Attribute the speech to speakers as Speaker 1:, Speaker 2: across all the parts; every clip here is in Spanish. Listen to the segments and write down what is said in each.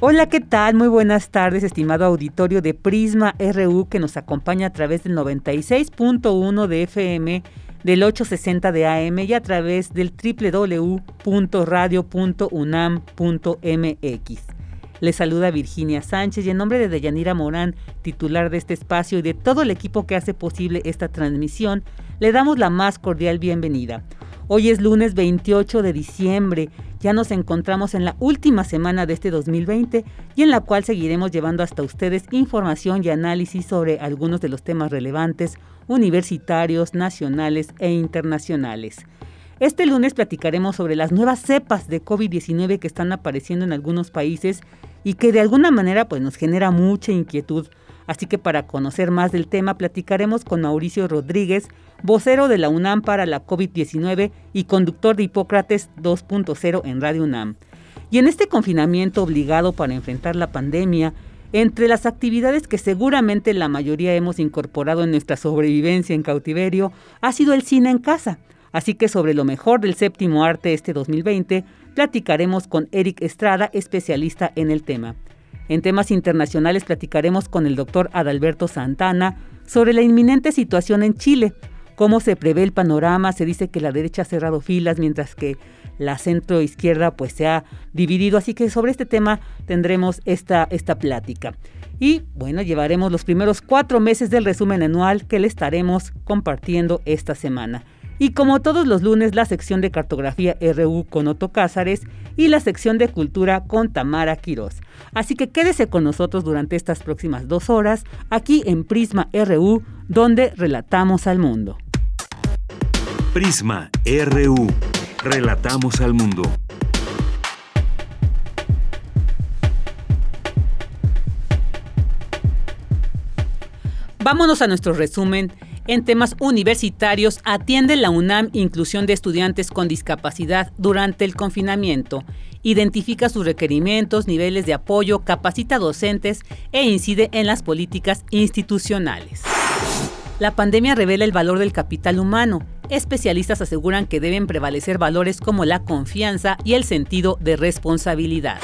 Speaker 1: Hola, ¿qué tal? Muy buenas tardes, estimado auditorio de Prisma RU que nos acompaña a través del 96.1 de FM, del 860 de AM y a través del www.radio.unam.mx. Les saluda Virginia Sánchez y en nombre de Deyanira Morán, titular de este espacio y de todo el equipo que hace posible esta transmisión, le damos la más cordial bienvenida. Hoy es lunes 28 de diciembre, ya nos encontramos en la última semana de este 2020 y en la cual seguiremos llevando hasta ustedes información y análisis sobre algunos de los temas relevantes, universitarios, nacionales e internacionales. Este lunes platicaremos sobre las nuevas cepas de COVID-19 que están apareciendo en algunos países y que de alguna manera pues, nos genera mucha inquietud. Así que para conocer más del tema platicaremos con Mauricio Rodríguez, vocero de la UNAM para la COVID-19 y conductor de Hipócrates 2.0 en Radio UNAM. Y en este confinamiento obligado para enfrentar la pandemia, entre las actividades que seguramente la mayoría hemos incorporado en nuestra sobrevivencia en cautiverio, ha sido el cine en casa. Así que sobre lo mejor del séptimo arte este 2020, platicaremos con Eric Estrada, especialista en el tema. En temas internacionales platicaremos con el doctor Adalberto Santana sobre la inminente situación en Chile, cómo se prevé el panorama. Se dice que la derecha ha cerrado filas mientras que la centro izquierda pues se ha dividido. Así que sobre este tema tendremos esta, esta plática. Y bueno, llevaremos los primeros cuatro meses del resumen anual que le estaremos compartiendo esta semana. Y como todos los lunes, la sección de cartografía RU con Otto Cázares y la sección de cultura con Tamara Quirós. Así que quédese con nosotros durante estas próximas dos horas aquí en Prisma RU, donde relatamos al mundo.
Speaker 2: Prisma RU. Relatamos al mundo.
Speaker 1: Vámonos a nuestro resumen. En temas universitarios, atiende la UNAM inclusión de estudiantes con discapacidad durante el confinamiento. Identifica sus requerimientos, niveles de apoyo, capacita docentes e incide en las políticas institucionales. La pandemia revela el valor del capital humano. Especialistas aseguran que deben prevalecer valores como la confianza y el sentido de responsabilidad.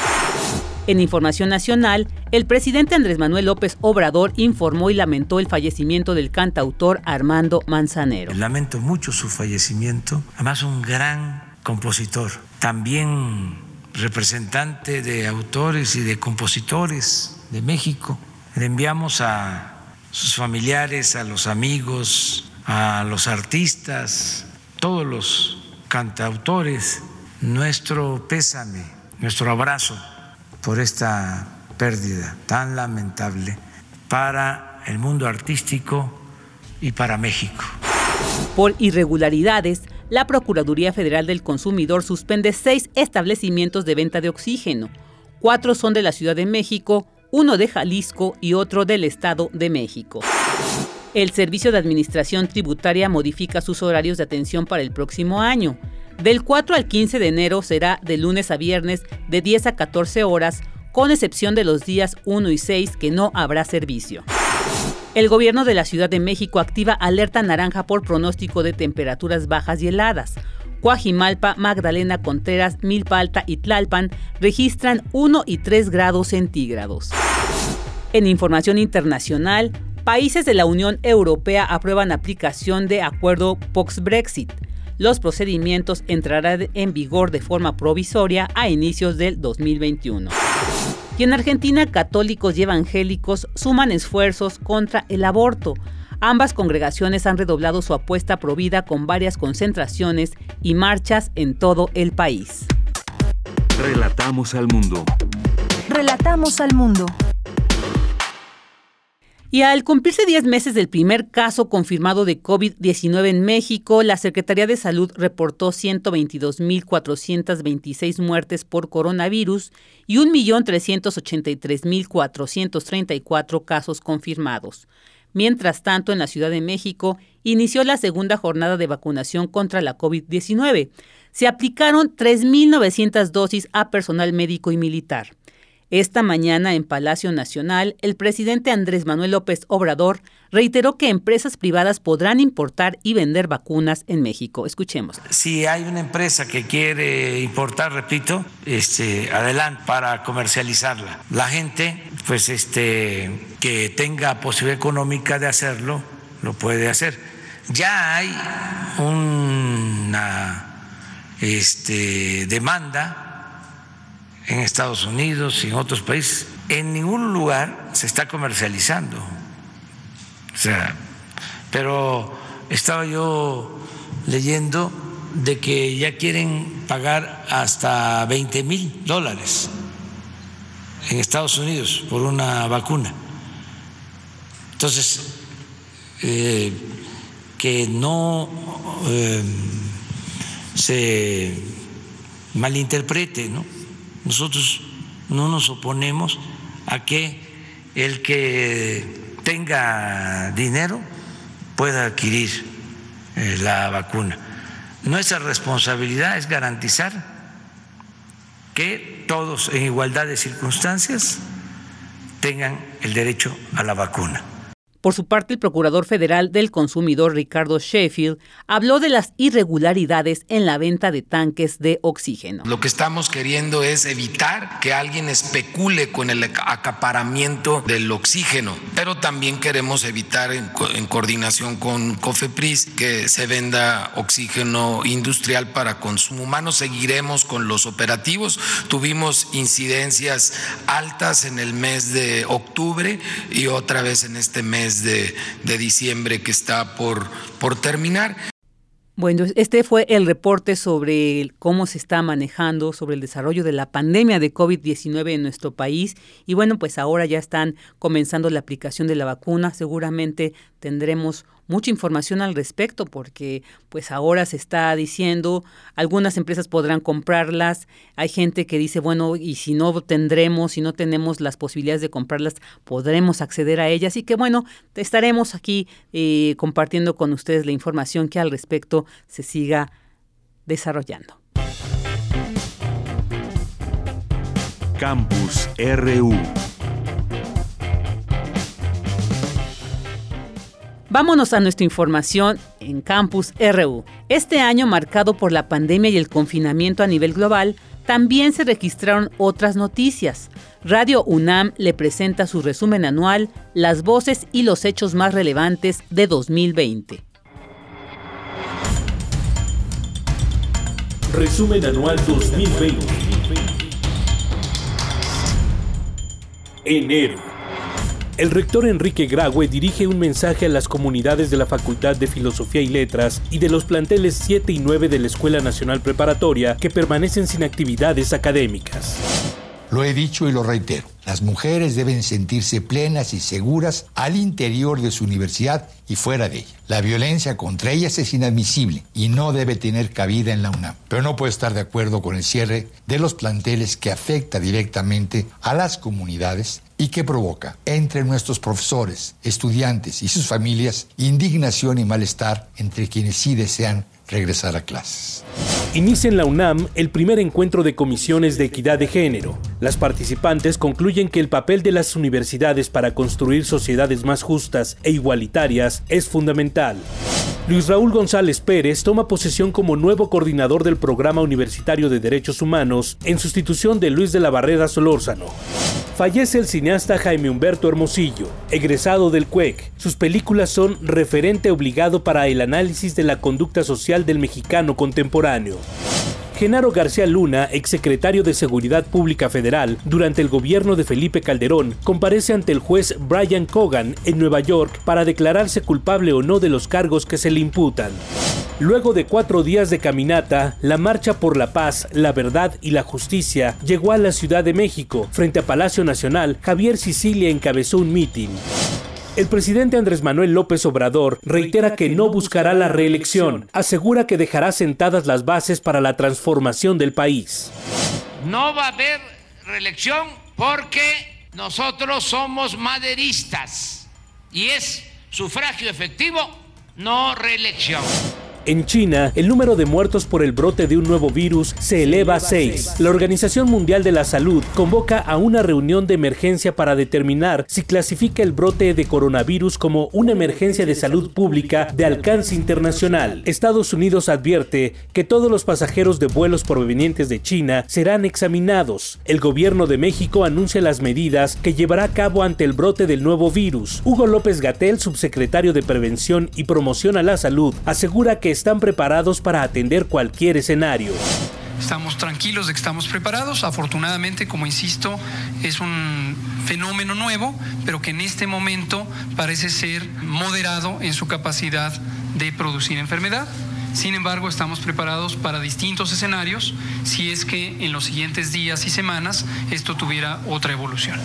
Speaker 1: En información nacional, el presidente Andrés Manuel López Obrador informó y lamentó el fallecimiento del cantautor Armando Manzanero.
Speaker 3: Lamento mucho su fallecimiento, además un gran compositor, también representante de autores y de compositores de México. Le enviamos a sus familiares, a los amigos, a los artistas, todos los cantautores, nuestro pésame, nuestro abrazo por esta pérdida tan lamentable para el mundo artístico y para México.
Speaker 1: Por irregularidades, la Procuraduría Federal del Consumidor suspende seis establecimientos de venta de oxígeno. Cuatro son de la Ciudad de México, uno de Jalisco y otro del Estado de México. El Servicio de Administración Tributaria modifica sus horarios de atención para el próximo año. Del 4 al 15 de enero será de lunes a viernes de 10 a 14 horas, con excepción de los días 1 y 6 que no habrá servicio. El gobierno de la Ciudad de México activa alerta naranja por pronóstico de temperaturas bajas y heladas. Coajimalpa, Magdalena Contreras, Milpa Alta y Tlalpan registran 1 y 3 grados centígrados. En información internacional, países de la Unión Europea aprueban aplicación de acuerdo post-Brexit. Los procedimientos entrarán en vigor de forma provisoria a inicios del 2021. Y en Argentina, católicos y evangélicos suman esfuerzos contra el aborto. Ambas congregaciones han redoblado su apuesta provida con varias concentraciones y marchas en todo el país.
Speaker 2: Relatamos al mundo.
Speaker 4: Relatamos al mundo.
Speaker 1: Y al cumplirse 10 meses del primer caso confirmado de COVID-19 en México, la Secretaría de Salud reportó 122.426 muertes por coronavirus y 1.383.434 casos confirmados. Mientras tanto, en la Ciudad de México inició la segunda jornada de vacunación contra la COVID-19. Se aplicaron 3.900 dosis a personal médico y militar. Esta mañana en Palacio Nacional, el presidente Andrés Manuel López Obrador reiteró que empresas privadas podrán importar y vender vacunas en México. Escuchemos.
Speaker 3: Si hay una empresa que quiere importar, repito, este, adelante para comercializarla. La gente, pues, este, que tenga posibilidad económica de hacerlo, lo puede hacer. Ya hay una este, demanda en Estados Unidos y en otros países. En ningún lugar se está comercializando. O sea, pero estaba yo leyendo de que ya quieren pagar hasta 20 mil dólares en Estados Unidos por una vacuna. Entonces, eh, que no eh, se malinterprete, ¿no? Nosotros no nos oponemos a que el que tenga dinero pueda adquirir eh, la vacuna. Nuestra responsabilidad es garantizar que todos en igualdad de circunstancias tengan el derecho a la vacuna.
Speaker 1: Por su parte, el Procurador Federal del Consumidor Ricardo Sheffield habló de las irregularidades en la venta de tanques de oxígeno.
Speaker 5: Lo que estamos queriendo es evitar que alguien especule con el acaparamiento del oxígeno, pero también queremos evitar en, coordinación con COFEPRIS que se venda oxígeno industrial para consumo humano. Seguiremos con los operativos. Tuvimos incidencias altas en el mes de octubre y otra vez en este mes de, diciembre que está por, por terminar.
Speaker 1: Bueno, este fue el reporte sobre cómo se está manejando, sobre el desarrollo de la pandemia de COVID-19 en nuestro país. Y bueno, pues ahora ya están comenzando la aplicación de la vacuna. Seguramente tendremos mucha información al respecto porque pues ahora se está diciendo algunas empresas podrán comprarlas hay gente que dice bueno y si no tendremos si no tenemos las posibilidades de comprarlas podremos acceder a ellas y que bueno estaremos aquí eh, compartiendo con ustedes la información que al respecto se siga desarrollando.
Speaker 2: Campus RU
Speaker 1: Vámonos a nuestra información en Campus RU. Este año marcado por la pandemia y el confinamiento a nivel global, también se registraron otras noticias. Radio UNAM le presenta su resumen anual, las voces y los hechos más relevantes de 2020.
Speaker 6: Resumen anual 2020. Enero. El rector Enrique Graue dirige un mensaje a las comunidades de la Facultad de Filosofía y Letras y de los planteles 7 y 9 de la Escuela Nacional Preparatoria que permanecen sin actividades académicas.
Speaker 7: Lo he dicho y lo reitero. Las mujeres deben sentirse plenas y seguras al interior de su universidad y fuera de ella. La violencia contra ellas es inadmisible y no debe tener cabida en la UNAM. Pero no puedo estar de acuerdo con el cierre de los planteles que afecta directamente a las comunidades y que provoca entre nuestros profesores, estudiantes y sus familias indignación y malestar entre quienes sí desean regresar a clases.
Speaker 6: Inicia en la UNAM el primer encuentro de comisiones de equidad de género. Las participantes concluyen que el papel de las universidades para construir sociedades más justas e igualitarias es fundamental. Luis Raúl González Pérez toma posesión como nuevo coordinador del Programa Universitario de Derechos Humanos en sustitución de Luis de la Barrera Solórzano. Fallece el cineasta Jaime Humberto Hermosillo, egresado del CUEC. Sus películas son referente obligado para el análisis de la conducta social del mexicano contemporáneo. Genaro García Luna, exsecretario de Seguridad Pública Federal durante el gobierno de Felipe Calderón, comparece ante el juez Brian Cogan en Nueva York para declararse culpable o no de los cargos que se le imputan. Luego de cuatro días de caminata, la Marcha por la Paz, la Verdad y la Justicia llegó a la Ciudad de México. Frente a Palacio Nacional, Javier Sicilia encabezó un mitin. El presidente Andrés Manuel López Obrador reitera que no buscará la reelección. Asegura que dejará sentadas las bases para la transformación del país.
Speaker 8: No va a haber reelección porque nosotros somos maderistas y es sufragio efectivo, no reelección.
Speaker 6: En China, el número de muertos por el brote de un nuevo virus se eleva a 6. La Organización Mundial de la Salud convoca a una reunión de emergencia para determinar si clasifica el brote de coronavirus como una emergencia de salud pública de alcance internacional. Estados Unidos advierte que todos los pasajeros de vuelos provenientes de China serán examinados. El gobierno de México anuncia las medidas que llevará a cabo ante el brote del nuevo virus. Hugo López Gatel, subsecretario de Prevención y Promoción a la Salud, asegura que están preparados para atender cualquier escenario.
Speaker 9: Estamos tranquilos de que estamos preparados. Afortunadamente, como insisto, es un fenómeno nuevo, pero que en este momento parece ser moderado en su capacidad de producir enfermedad. Sin embargo, estamos preparados para distintos escenarios si es que en los siguientes días y semanas esto tuviera otra evolución.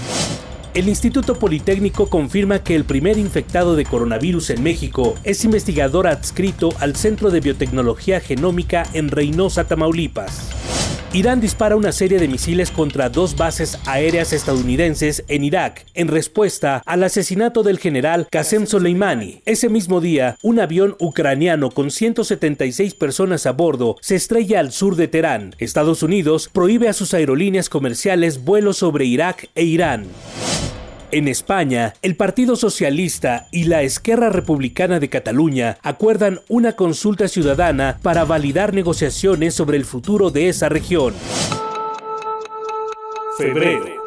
Speaker 6: El Instituto Politécnico confirma que el primer infectado de coronavirus en México es investigador adscrito al Centro de Biotecnología Genómica en Reynosa, Tamaulipas. Irán dispara una serie de misiles contra dos bases aéreas estadounidenses en Irak en respuesta al asesinato del general Qasem Soleimani. Ese mismo día, un avión ucraniano con 176 personas a bordo se estrella al sur de Teherán. Estados Unidos prohíbe a sus aerolíneas comerciales vuelos sobre Irak e Irán. En España, el Partido Socialista y la Esquerra Republicana de Cataluña acuerdan una consulta ciudadana para validar negociaciones sobre el futuro de esa región. Febrero.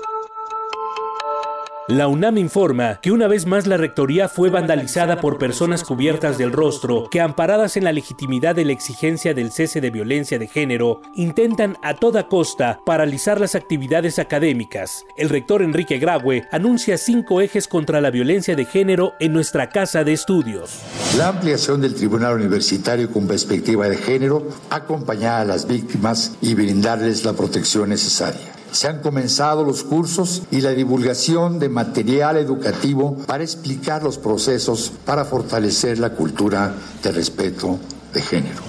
Speaker 6: La UNAM informa que una vez más la rectoría fue vandalizada por personas cubiertas del rostro que, amparadas en la legitimidad de la exigencia del cese de violencia de género, intentan a toda costa paralizar las actividades académicas. El rector Enrique Graue anuncia cinco ejes contra la violencia de género en nuestra casa de estudios.
Speaker 7: La ampliación del Tribunal Universitario con perspectiva de género, acompañar a las víctimas y brindarles la protección necesaria. Se han comenzado los cursos y la divulgación de material educativo para explicar los procesos para fortalecer la cultura de respeto de género.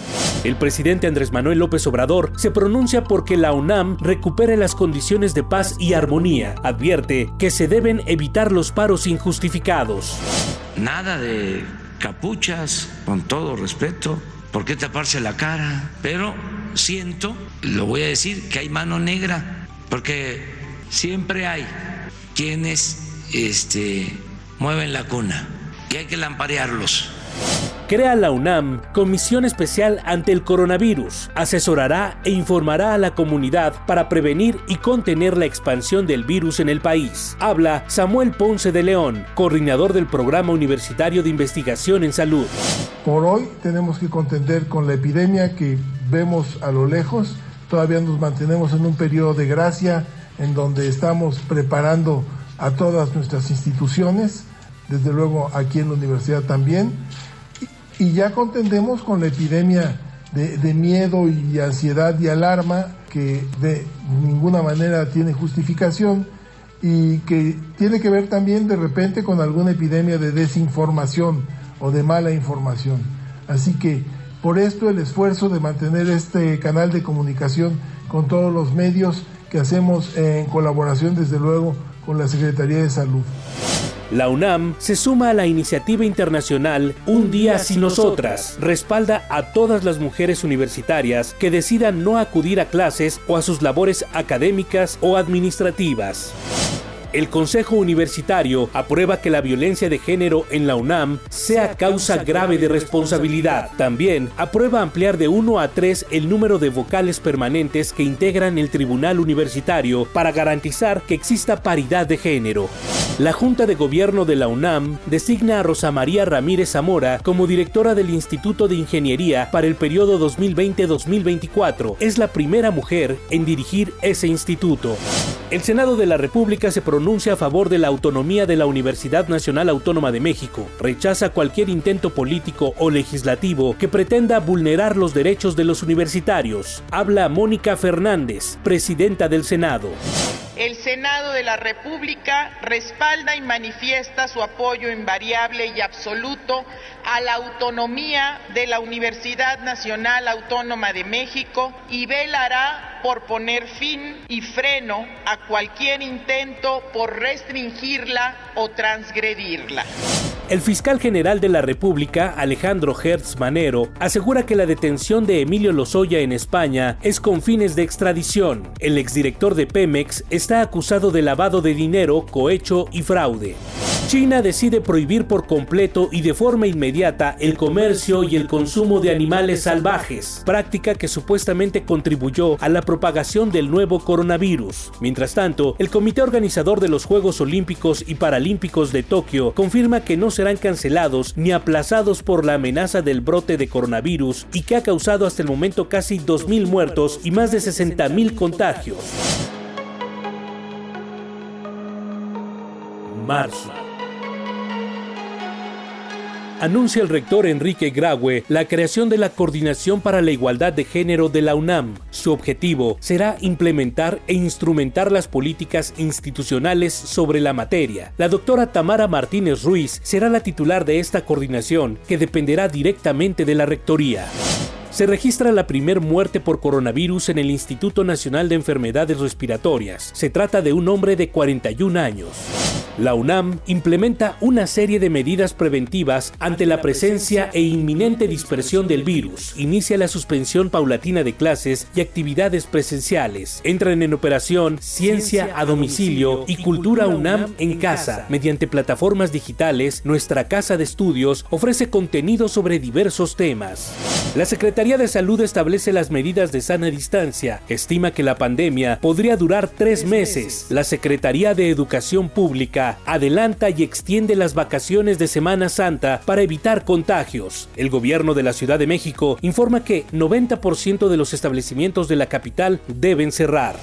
Speaker 6: El presidente Andrés Manuel López Obrador se pronuncia porque la UNAM recupere las condiciones de paz y armonía. Advierte que se deben evitar los paros injustificados.
Speaker 5: Nada de capuchas, con todo respeto. ¿Por qué taparse la cara? Pero siento, lo voy a decir, que hay mano negra porque siempre hay quienes este, mueven la cuna y hay que lamparearlos.
Speaker 6: Crea la UNAM Comisión Especial ante el Coronavirus. Asesorará e informará a la comunidad para prevenir y contener la expansión del virus en el país. Habla Samuel Ponce de León, coordinador del Programa Universitario de Investigación en Salud.
Speaker 10: Por hoy tenemos que contender con la epidemia que vemos a lo lejos todavía nos mantenemos en un periodo de gracia en donde estamos preparando a todas nuestras instituciones, desde luego aquí en la universidad también, y, ya contendemos con la epidemia de, de, miedo y ansiedad y alarma que de ninguna manera tiene justificación y que tiene que ver también de repente con alguna epidemia de desinformación o de mala información. Así que por esto el esfuerzo de mantener este canal de comunicación con todos los medios que hacemos en colaboración desde luego con la Secretaría de Salud.
Speaker 6: La UNAM se suma a la iniciativa internacional Un día sin nosotras. Respalda a todas las mujeres universitarias que decidan no acudir a clases o a sus labores académicas o administrativas. El Consejo Universitario aprueba que la violencia de género en la UNAM sea causa grave de responsabilidad. También aprueba ampliar de 1 a 3 el número de vocales permanentes que integran el Tribunal Universitario para garantizar que exista paridad de género. La Junta de Gobierno de la UNAM designa a Rosa María Ramírez Zamora como directora del Instituto de Ingeniería para el periodo 2020-2024. Es la primera mujer en dirigir ese instituto. El Senado de la República se pronuncia a favor de la autonomía de la Universidad Nacional Autónoma de México. Rechaza cualquier intento político o legislativo que pretenda vulnerar los derechos de los universitarios. Habla Mónica Fernández, presidenta del Senado.
Speaker 11: El Senado de la República respalda y manifiesta su apoyo invariable y absoluto a la autonomía de la Universidad Nacional Autónoma de México y velará por poner fin y freno a cualquier intento por restringirla o transgredirla.
Speaker 6: El fiscal general de la República, Alejandro Hertz Manero, asegura que la detención de Emilio Lozoya en España es con fines de extradición. El exdirector de Pemex está acusado de lavado de dinero, cohecho y fraude. China decide prohibir por completo y de forma inmediata el comercio y el consumo de animales salvajes, práctica que supuestamente contribuyó a la propagación del nuevo coronavirus. Mientras tanto, el comité organizador de los Juegos Olímpicos y Paralímpicos de Tokio confirma que no serán cancelados ni aplazados por la amenaza del brote de coronavirus y que ha causado hasta el momento casi 2.000 muertos y más de 60.000 contagios. Marzo anuncia el rector Enrique Graue la creación de la Coordinación para la Igualdad de Género de la UNAM. Su objetivo será implementar e instrumentar las políticas institucionales sobre la materia. La doctora Tamara Martínez Ruiz será la titular de esta coordinación, que dependerá directamente de la Rectoría se registra la primer muerte por coronavirus en el Instituto Nacional de Enfermedades Respiratorias. Se trata de un hombre de 41 años. La UNAM implementa una serie de medidas preventivas ante la presencia e inminente dispersión del virus. Inicia la suspensión paulatina de clases y actividades presenciales. Entran en operación Ciencia a domicilio y Cultura UNAM en casa. Mediante plataformas digitales, nuestra casa de estudios ofrece contenido sobre diversos temas. La Secretaría de Salud establece las medidas de sana distancia. Estima que la pandemia podría durar tres meses. La Secretaría de Educación Pública adelanta y extiende las vacaciones de Semana Santa para evitar contagios. El gobierno de la Ciudad de México informa que 90% de los establecimientos de la capital deben cerrar.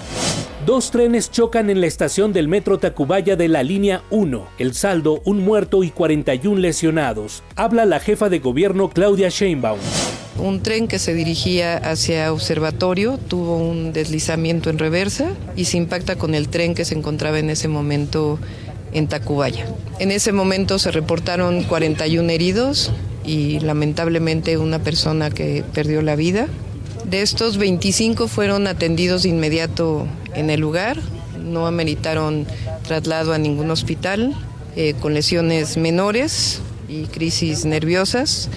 Speaker 6: Dos trenes chocan en la estación del metro Tacubaya de la línea 1. El saldo, un muerto y 41 lesionados. Habla la jefa de gobierno Claudia Sheinbaum.
Speaker 12: Un tren que se dirigía hacia Observatorio tuvo un deslizamiento en reversa y se impacta con el tren que se encontraba en ese momento en Tacubaya. En ese momento se reportaron 41 heridos y lamentablemente una persona que perdió la vida. De estos 25 fueron atendidos de inmediato en el lugar, no ameritaron traslado a ningún hospital eh, con lesiones menores y crisis nerviosas.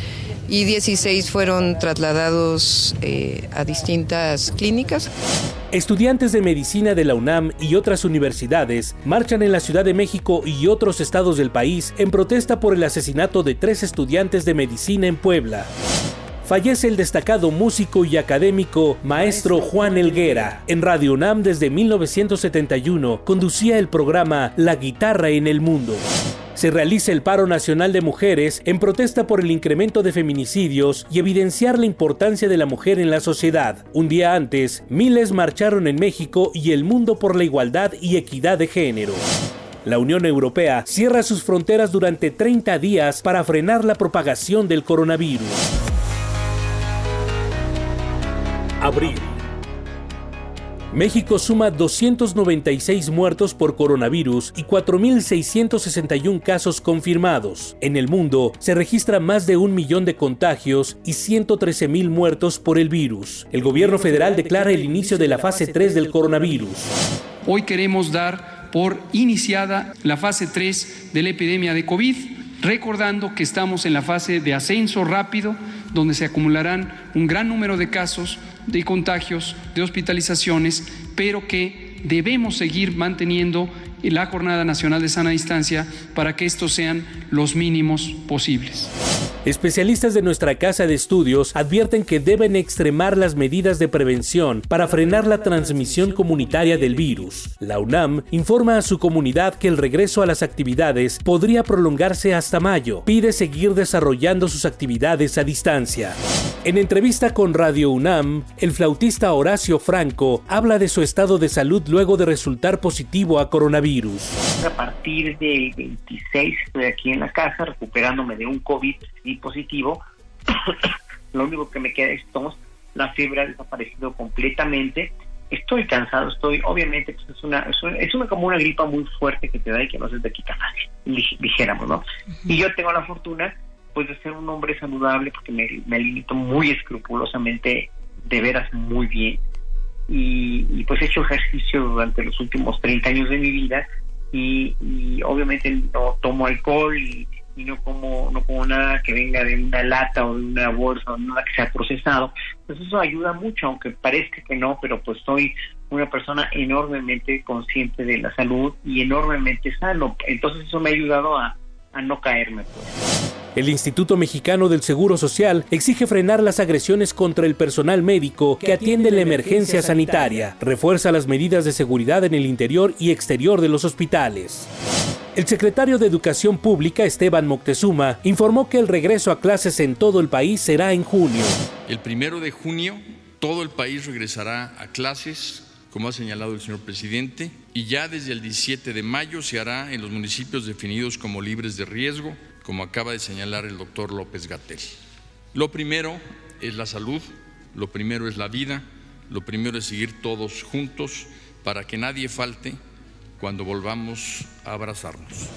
Speaker 12: Y 16 fueron trasladados eh, a distintas clínicas.
Speaker 6: Estudiantes de medicina de la UNAM y otras universidades marchan en la Ciudad de México y otros estados del país en protesta por el asesinato de tres estudiantes de medicina en Puebla fallece el destacado músico y académico maestro Juan Elguera. En Radio UNAM desde 1971 conducía el programa La guitarra en el mundo se realiza el paro nacional de mujeres en protesta por el incremento de feminicidios y evidenciar la importancia de la mujer en la sociedad. Un día antes, miles marcharon en México y el mundo por la igualdad y equidad de género. La Unión Europea cierra sus fronteras durante 30 días para frenar la propagación del coronavirus. Abril. México suma 296 muertos por coronavirus y 4.661 casos confirmados. En el mundo se registra más de un millón de contagios y 113.000 muertos por el virus. El gobierno federal declara el inicio de la fase 3 del coronavirus.
Speaker 9: Hoy queremos dar por iniciada la fase 3 de la epidemia de COVID, recordando que estamos en la fase de ascenso rápido, donde se acumularán un gran número de casos de contagios, de hospitalizaciones, pero que debemos seguir manteniendo la Jornada Nacional de Sana Distancia para que estos sean los mínimos posibles.
Speaker 6: Especialistas de nuestra casa de estudios advierten que deben extremar las medidas de prevención para frenar la transmisión comunitaria del virus. La UNAM informa a su comunidad que el regreso a las actividades podría prolongarse hasta mayo. Pide seguir desarrollando sus actividades a distancia. En entrevista con Radio UNAM, el flautista Horacio Franco habla de su estado de salud luego de resultar positivo a coronavirus.
Speaker 13: A partir del 26 estoy aquí en la casa recuperándome de un COVID positivo. Lo único que me queda es tos, la fiebre ha desaparecido completamente. Estoy cansado, estoy, obviamente, pues es una, es una, como una gripa muy fuerte que te da y que no se te quita fácil, dijéramos, ¿no? Y yo tengo la fortuna, pues, de ser un hombre saludable porque me, me limito muy escrupulosamente, de veras muy bien. Y, pues he hecho ejercicio durante los últimos 30 años de mi vida y, y obviamente no tomo alcohol y y no como no como nada que venga de una lata o de una bolsa o nada que sea procesado. Pues eso ayuda mucho aunque parezca que no pero pues soy una persona enormemente consciente de la salud y enormemente sano. Entonces eso me ha ayudado a, a no caerme pues.
Speaker 6: El Instituto Mexicano del Seguro Social exige frenar las agresiones contra el personal médico que atiende la emergencia sanitaria, refuerza las medidas de seguridad en el interior y exterior de los hospitales. El secretario de Educación Pública, Esteban Moctezuma, informó que el regreso a clases en todo el país será en junio.
Speaker 14: El primero de junio, todo el país regresará a clases, como ha señalado el señor presidente, y ya desde el 17 de mayo se hará en los municipios definidos como libres de riesgo, como acaba de señalar el doctor López Gatel. Lo primero es la salud, lo primero es la vida, lo primero es seguir todos juntos para que nadie falte cuando volvamos a abrazarnos.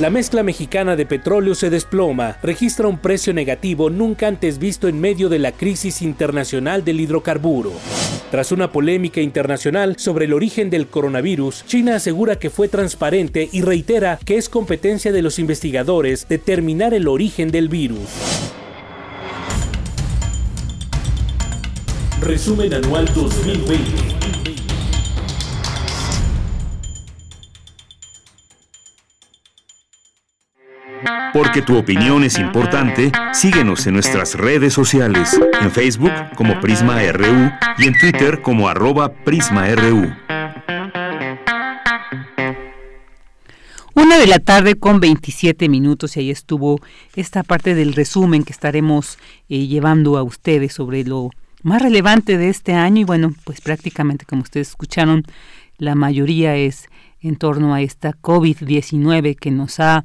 Speaker 6: La mezcla mexicana de petróleo se desploma, registra un precio negativo nunca antes visto en medio de la crisis internacional del hidrocarburo. Tras una polémica internacional sobre el origen del coronavirus, China asegura que fue transparente y reitera que es competencia de los investigadores determinar el origen del virus. Resumen anual 2020.
Speaker 2: Porque tu opinión es importante, síguenos en nuestras redes sociales, en Facebook como Prisma RU y en Twitter como arroba PrismaRU.
Speaker 1: Una de la tarde con 27 minutos y ahí estuvo esta parte del resumen que estaremos eh, llevando a ustedes sobre lo más relevante de este año y bueno, pues prácticamente como ustedes escucharon, la mayoría es en torno a esta COVID-19 que nos ha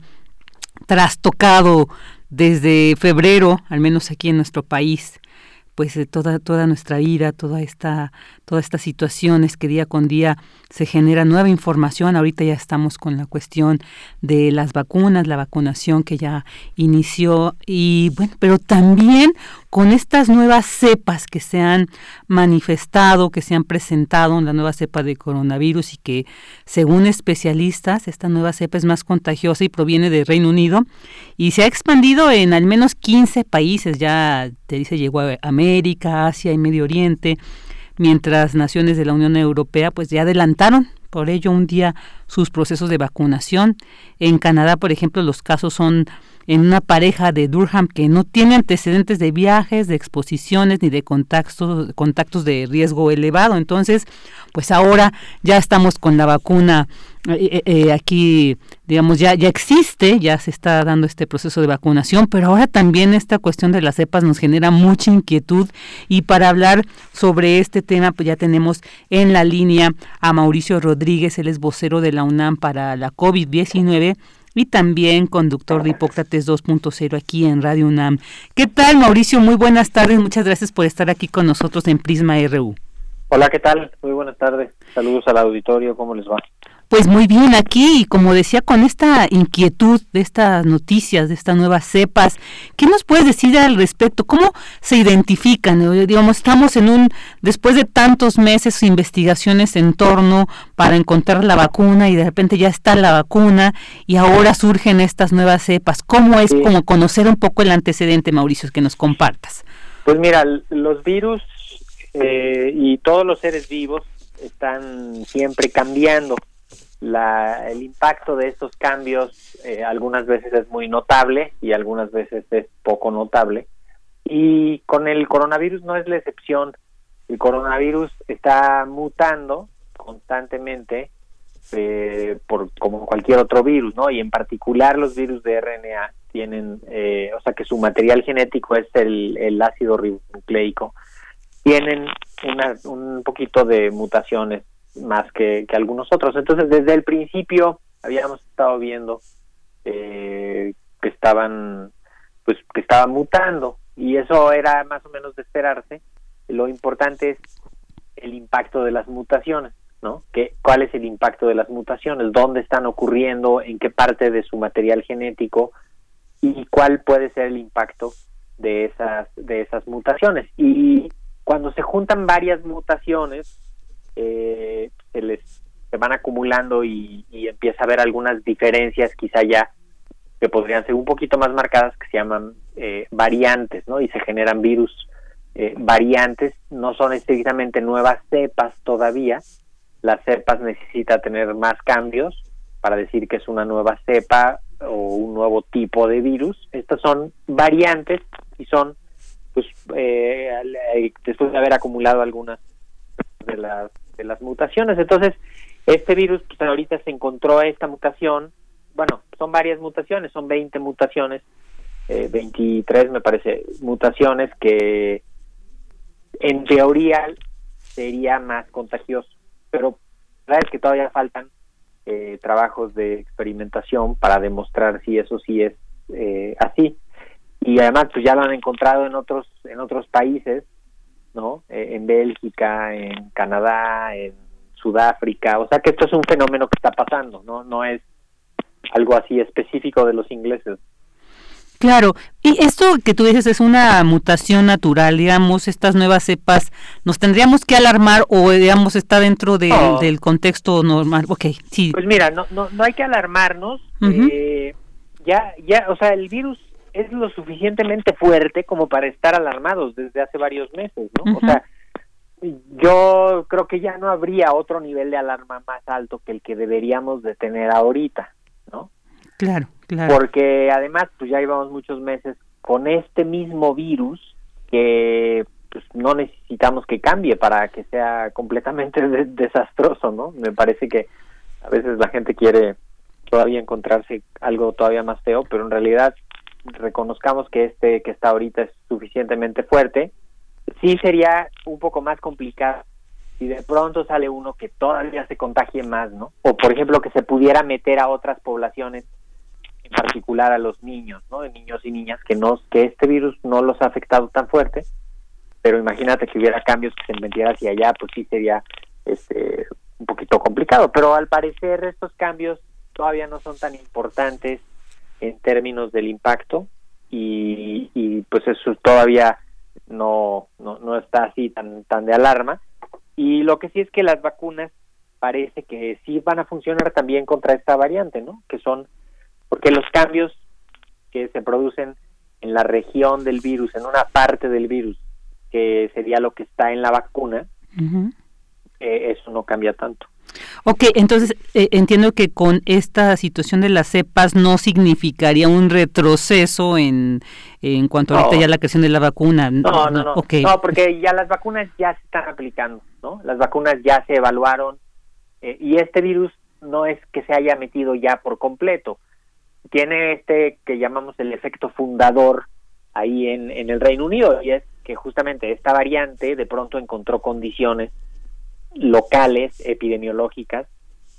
Speaker 1: trastocado desde febrero, al menos aquí en nuestro país, pues de toda toda nuestra vida, toda esta todas estas situaciones que día con día se genera nueva información. Ahorita ya estamos con la cuestión de las vacunas, la vacunación que ya inició y bueno, pero también con estas nuevas cepas que se han manifestado, que se han presentado en la nueva cepa de coronavirus y que según especialistas esta nueva cepa es más contagiosa y proviene del Reino Unido y se ha expandido en al menos 15 países, ya te dice llegó a América, Asia y Medio Oriente, mientras naciones de la Unión Europea pues ya adelantaron por ello un día sus procesos de vacunación. En Canadá, por ejemplo, los casos son en una pareja de Durham que no tiene antecedentes de viajes, de exposiciones ni de contactos, contactos de riesgo elevado. Entonces, pues ahora ya estamos con la vacuna eh, eh, eh, aquí, digamos, ya, ya existe, ya se está dando este proceso de vacunación, pero ahora también esta cuestión de las cepas nos genera mucha inquietud y para hablar sobre este tema, pues ya tenemos en la línea a Mauricio Rodríguez, él es vocero de la UNAM para la COVID-19 y también conductor de Hipócrates 2.0 aquí en Radio UNAM. ¿Qué tal, Mauricio? Muy buenas tardes. Muchas gracias por estar aquí con nosotros en Prisma RU.
Speaker 15: Hola, ¿qué tal? Muy buenas tardes. Saludos al auditorio. ¿Cómo les va?
Speaker 1: Pues muy bien aquí, y como decía, con esta inquietud de estas noticias, de estas nuevas cepas, ¿qué nos puedes decir al respecto? ¿Cómo se identifican? Eh, digamos, estamos en un, después de tantos meses investigaciones en torno para encontrar la vacuna y de repente ya está la vacuna y ahora surgen estas nuevas cepas. ¿Cómo es como conocer un poco el antecedente, Mauricio, que nos compartas?
Speaker 15: Pues mira, los virus eh, y todos los seres vivos están siempre cambiando el impacto de estos cambios eh, algunas veces es muy notable y algunas veces es poco notable. Y con el coronavirus no es la excepción. El coronavirus está mutando constantemente eh, por como cualquier otro virus, ¿no? Y en particular los virus de RNA tienen, eh, o sea, que su material genético es el, el ácido ribonucleico, tienen una, un poquito de mutaciones más que, que, algunos otros. Entonces, desde el principio habíamos estado viendo eh, que estaban, pues, que estaban mutando y eso era más o menos de esperarse. Lo importante es el impacto de las mutaciones. ¿no? ¿Qué, ¿Cuál es el impacto de las mutaciones? ¿Dónde están ocurriendo? ¿En qué parte de su material genético? ¿Y cuál puede ser el impacto de esas, de esas mutaciones? Y cuando se juntan varias mutaciones, eh, se les se van acumulando y, empieza a haber algunas diferencias quizá ya que podrían ser un poquito más marcadas que se llaman eh, variantes, ¿no? Y se generan virus eh, variantes, no son estrictamente nuevas cepas todavía, las cepas necesita tener más cambios para decir que es una nueva cepa o un nuevo tipo de virus. Estas son variantes y son, pues, eh, después de haber acumulado algunas de las, de las mutaciones. Entonces, este virus, pues ahorita se encontró esta mutación, bueno, son varias mutaciones, son 20 mutaciones, eh, 23 me parece, mutaciones que en teoría sería más contagioso, pero la verdad es que todavía faltan eh, trabajos de experimentación para demostrar si eso sí es eh, así. Y además pues ya lo han encontrado en otros en otros países no eh, en Bélgica en Canadá en Sudáfrica. O sea que esto es un fenómeno que está pasando no no es algo así específico de los ingleses.
Speaker 1: Claro, y esto que tú dices es una mutación natural, digamos, estas nuevas cepas, ¿nos tendríamos que alarmar o, digamos, está dentro del contexto normal? Ok, sí.
Speaker 15: Pues mira, no, no, no hay que alarmarnos, eh, ya, ya, o sea, el virus es lo suficientemente fuerte como para estar alarmados desde hace varios meses, ¿no? O sea, yo creo que ya no habría otro nivel de alarma más alto que el que deberíamos de tener ahorita, ¿no?
Speaker 1: Claro, claro.
Speaker 15: Porque además, pues ya llevamos muchos meses con este mismo virus que pues no necesitamos que cambie para que sea completamente desastroso, ¿no? Me parece que a veces la gente quiere todavía encontrarse algo todavía más feo, pero en realidad reconozcamos que este que está ahorita es suficientemente fuerte. Sí sería un poco más complicado si de pronto sale uno que todavía se contagie más, ¿no? O por ejemplo que se pudiera meter a otras poblaciones en particular a los niños, ¿no? De niños y niñas que no que este virus no los ha afectado tan fuerte, pero imagínate que hubiera cambios que se metiera hacia allá, pues sí sería este un poquito complicado, pero al parecer estos cambios todavía no son tan importantes en términos del impacto y, y pues eso todavía no, no, no está así tan tan de alarma y lo que sí es que las vacunas parece que sí van a funcionar también contra esta variante, ¿no? Que son porque los cambios que se producen en la región del virus, en una parte del virus, que sería lo que está en la vacuna, eh, eso no cambia tanto.
Speaker 1: Ok, entonces eh, entiendo que con esta situación de las cepas no significaría un retroceso en, en cuanto a ahorita ya la creación de la vacuna.
Speaker 15: No, no, no. No, no, porque ya las vacunas ya se están aplicando, ¿no? Las vacunas ya se evaluaron eh, y este virus no es que se haya metido ya por completo tiene este que llamamos el efecto fundador ahí en, en el Reino Unido y es que justamente esta variante de pronto encontró condiciones locales epidemiológicas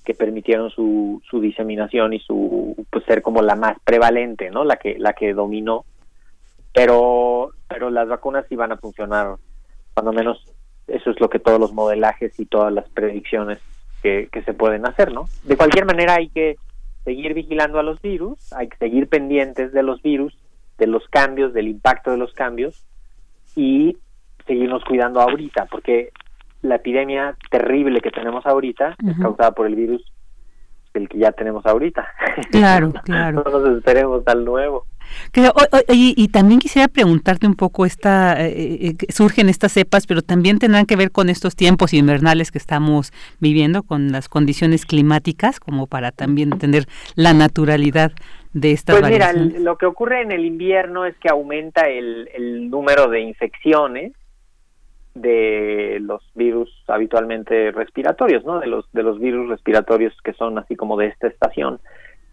Speaker 15: que permitieron su, su diseminación y su pues ser como la más prevalente no la que la que dominó. Pero pero las vacunas iban a funcionar cuando menos eso es lo que todos los modelajes y todas las predicciones que, que se pueden hacer no de cualquier manera hay que seguir vigilando a los virus, hay que seguir pendientes de los virus, de los cambios, del impacto de los cambios y seguirnos cuidando ahorita, porque la epidemia terrible que tenemos ahorita es causada por el virus el que ya tenemos ahorita.
Speaker 1: Claro, claro.
Speaker 15: no nos esperemos al nuevo.
Speaker 1: y, también quisiera preguntarte un poco, esta, eh, eh, eh, surgen estas cepas, pero también tendrán que ver con estos tiempos invernales que estamos viviendo, con las condiciones climáticas, como para también entender la naturalidad de estas
Speaker 15: Pues mira, lo que ocurre en el invierno es que aumenta el, el número de infecciones de los virus habitualmente respiratorios, ¿no? De los de los virus respiratorios que son así como de esta estación.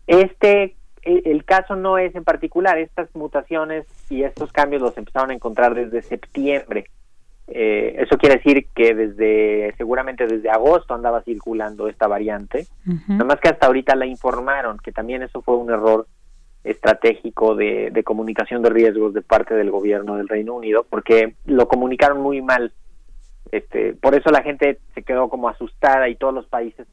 Speaker 15: Este el caso no es en particular, estas mutaciones y estos cambios los empezaron a encontrar desde septiembre. Eh, eso quiere decir que desde, seguramente desde agosto andaba circulando esta variante, nada más que hasta ahorita la informaron, que también eso fue un error estratégico de, comunicación de riesgos de parte del gobierno del Reino Unido, porque lo comunicaron muy mal. Este, por eso la gente se quedó como asustada y todos los países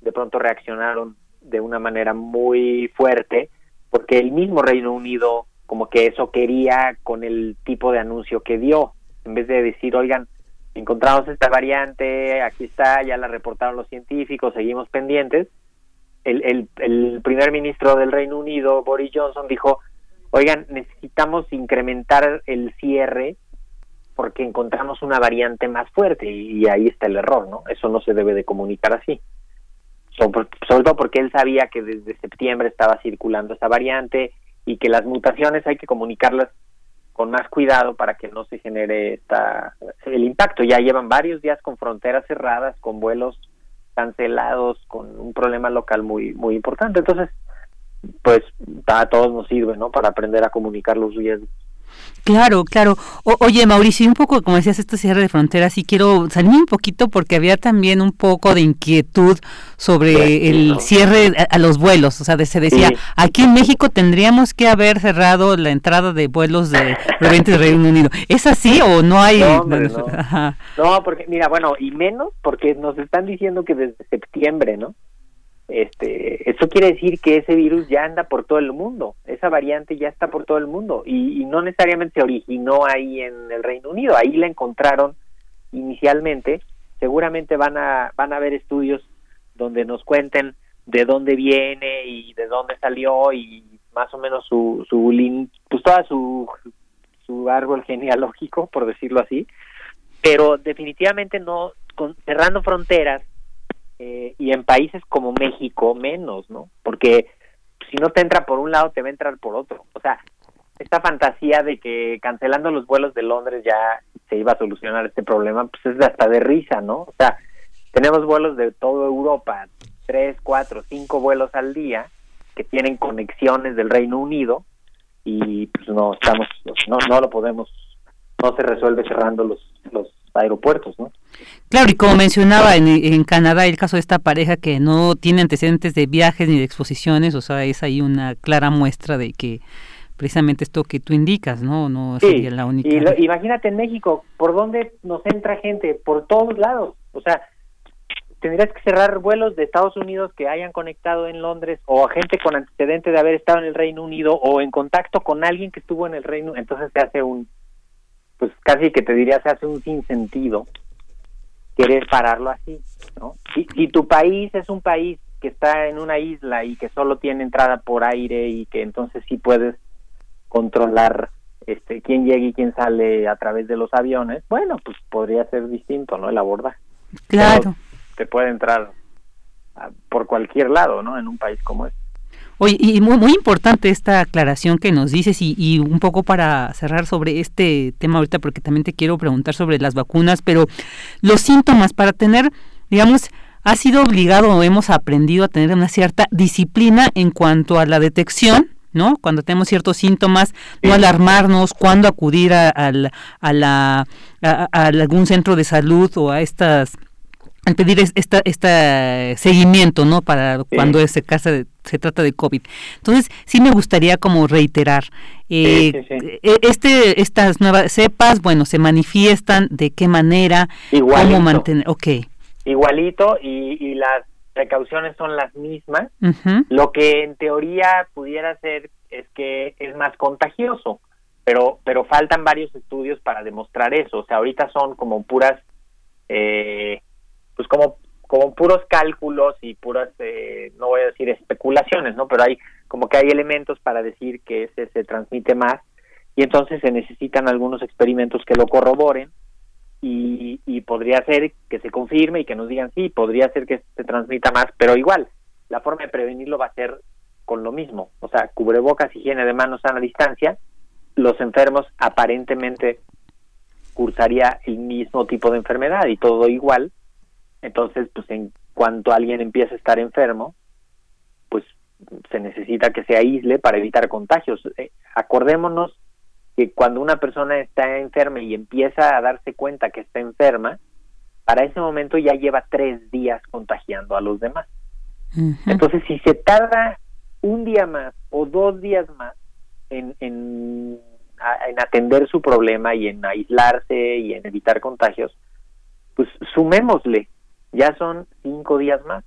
Speaker 15: de pronto reaccionaron de una manera muy fuerte, porque el mismo Reino Unido como que eso quería con el tipo de anuncio que dio, en vez de decir, oigan, encontramos esta variante, aquí está, ya la reportaron los científicos, seguimos pendientes. El, el, primer ministro del Reino Unido, Boris Johnson, dijo, oigan, necesitamos incrementar el cierre porque encontramos una variante más fuerte y, ahí está el error, ¿no? Eso no se debe de comunicar así sobre, todo porque él sabía que desde septiembre estaba circulando esa variante y que las mutaciones hay que comunicarlas con más cuidado para que no se genere esta, el impacto. Ya llevan varios días con fronteras cerradas, con vuelos cancelados, con un problema local muy muy importante. Entonces, pues a todos nos sirve, ¿no? Para aprender a comunicar los riesgos.
Speaker 1: Claro, claro. oye, Mauricio, un poco, como decías, este cierre de fronteras, y quiero salir un poquito porque había también un poco de inquietud sobre el cierre a, los vuelos. O sea, se decía, aquí en México tendríamos que haber cerrado la entrada de vuelos de provenientes del Reino Unido. ¿Es así o no hay?
Speaker 15: No, no, porque, mira, bueno, y menos porque nos están diciendo que desde septiembre, ¿no? Este, eso quiere decir que ese virus ya anda por todo el mundo, esa variante ya está por todo el mundo y, no necesariamente se originó ahí en el Reino Unido, ahí la encontraron inicialmente, seguramente van a, van a haber estudios donde nos cuenten de dónde viene y de dónde salió y más o menos su, su pues toda su, su árbol genealógico, por decirlo así, pero definitivamente no, con, cerrando fronteras, eh, y en países como México menos, ¿no? Porque si no te entra por un lado, te va a entrar por otro. O sea, esta fantasía de que cancelando los vuelos de Londres ya se iba a solucionar este problema, pues es hasta de risa, ¿no? O sea, tenemos vuelos de toda Europa, tres, cuatro, cinco vuelos al día que tienen conexiones del Reino Unido y pues no estamos, no, no lo podemos, no se resuelve cerrando los, los aeropuertos, ¿no?
Speaker 1: Claro, y como mencionaba en, Canadá el caso de esta pareja que no tiene antecedentes de viajes ni de exposiciones, o sea, es ahí una clara muestra de que precisamente esto que tú indicas, ¿no? No sería la única.
Speaker 15: Y imagínate en México, ¿por dónde nos entra gente? Por todos lados. O sea, tendrías que cerrar vuelos de Estados Unidos que hayan conectado en Londres o a gente con antecedente de haber estado en el Reino Unido o en contacto con alguien que estuvo en el Reino entonces se hace un pues casi que te diría se hace un sinsentido querer pararlo así, ¿no? Si, si tu país es un país que está en una isla y que solo tiene entrada por aire y que entonces sí puedes controlar este quién llega y quién sale a través de los aviones, bueno, pues podría ser distinto, ¿no? El abordaje.
Speaker 1: Claro.
Speaker 15: te puede entrar por cualquier lado, ¿no? En un país como este.
Speaker 1: Oye, y muy, muy importante esta aclaración que nos dices y, y, un poco para cerrar sobre este tema ahorita, porque también te quiero preguntar sobre las vacunas, pero los síntomas para tener, digamos, ha sido obligado o hemos aprendido a tener una cierta disciplina en cuanto a la detección, ¿no? Cuando tenemos ciertos síntomas, no alarmarnos, cuándo acudir a, a, a la, a, algún centro de salud o a estas al pedir esta, este seguimiento, ¿no? Para cuando se, casa se trata de COVID. Entonces, sí me gustaría como reiterar, eh, e, este estas nuevas cepas, bueno, se manifiestan, de qué manera, cómo mantener, ok.
Speaker 15: Igualito y, las precauciones son las mismas. Lo que en teoría pudiera ser es que es más contagioso, pero, pero faltan varios estudios para demostrar eso. O sea, ahorita son como puras... Eh, pues como como puros cálculos y puras, eh, no voy a decir especulaciones, ¿no? Pero hay como que hay elementos para decir que ese se transmite más y entonces se necesitan algunos experimentos que lo corroboren y, y podría ser que se confirme y que nos digan sí, podría ser que se transmita más, pero igual, la forma de prevenirlo va a ser con lo mismo, o sea, cubrebocas, higiene de manos, a la distancia, los enfermos aparentemente cursaría el mismo tipo de enfermedad y todo igual, entonces, pues en cuanto alguien empieza a estar enfermo, pues se necesita que se aísle para evitar contagios. Eh, acordémonos que cuando una persona está enferma y empieza a darse cuenta que está enferma, para ese momento ya lleva tres días contagiando a los demás. Entonces, si se tarda un día más o dos días más en, en, en atender su problema y en aislarse y en evitar contagios, pues sumémosle ya son cinco días más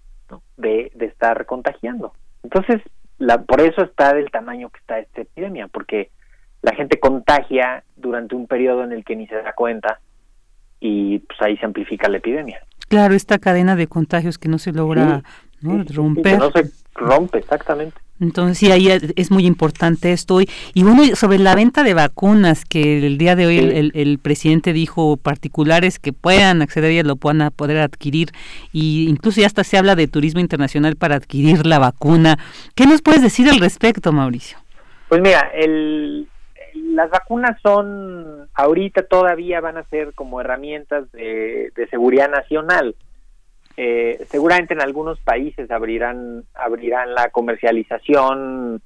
Speaker 15: de, de estar contagiando. Entonces, la, por eso está del tamaño que está esta epidemia, porque la gente contagia durante un periodo en el que ni se da cuenta y pues ahí se amplifica la epidemia.
Speaker 1: Claro, esta cadena de contagios que no se logra romper.
Speaker 15: no se rompe, exactamente.
Speaker 1: Entonces, sí, ahí es muy importante esto. Y, bueno, sobre la venta de vacunas, que el día de hoy el, presidente dijo particulares que puedan acceder y lo puedan poder adquirir. Y incluso ya hasta se habla de turismo internacional para adquirir la vacuna. ¿Qué nos puedes decir al respecto, Mauricio?
Speaker 15: Pues mira, el, las vacunas son, ahorita todavía van a ser como herramientas de seguridad nacional eh, seguramente en algunos países abrirán abrirán la comercialización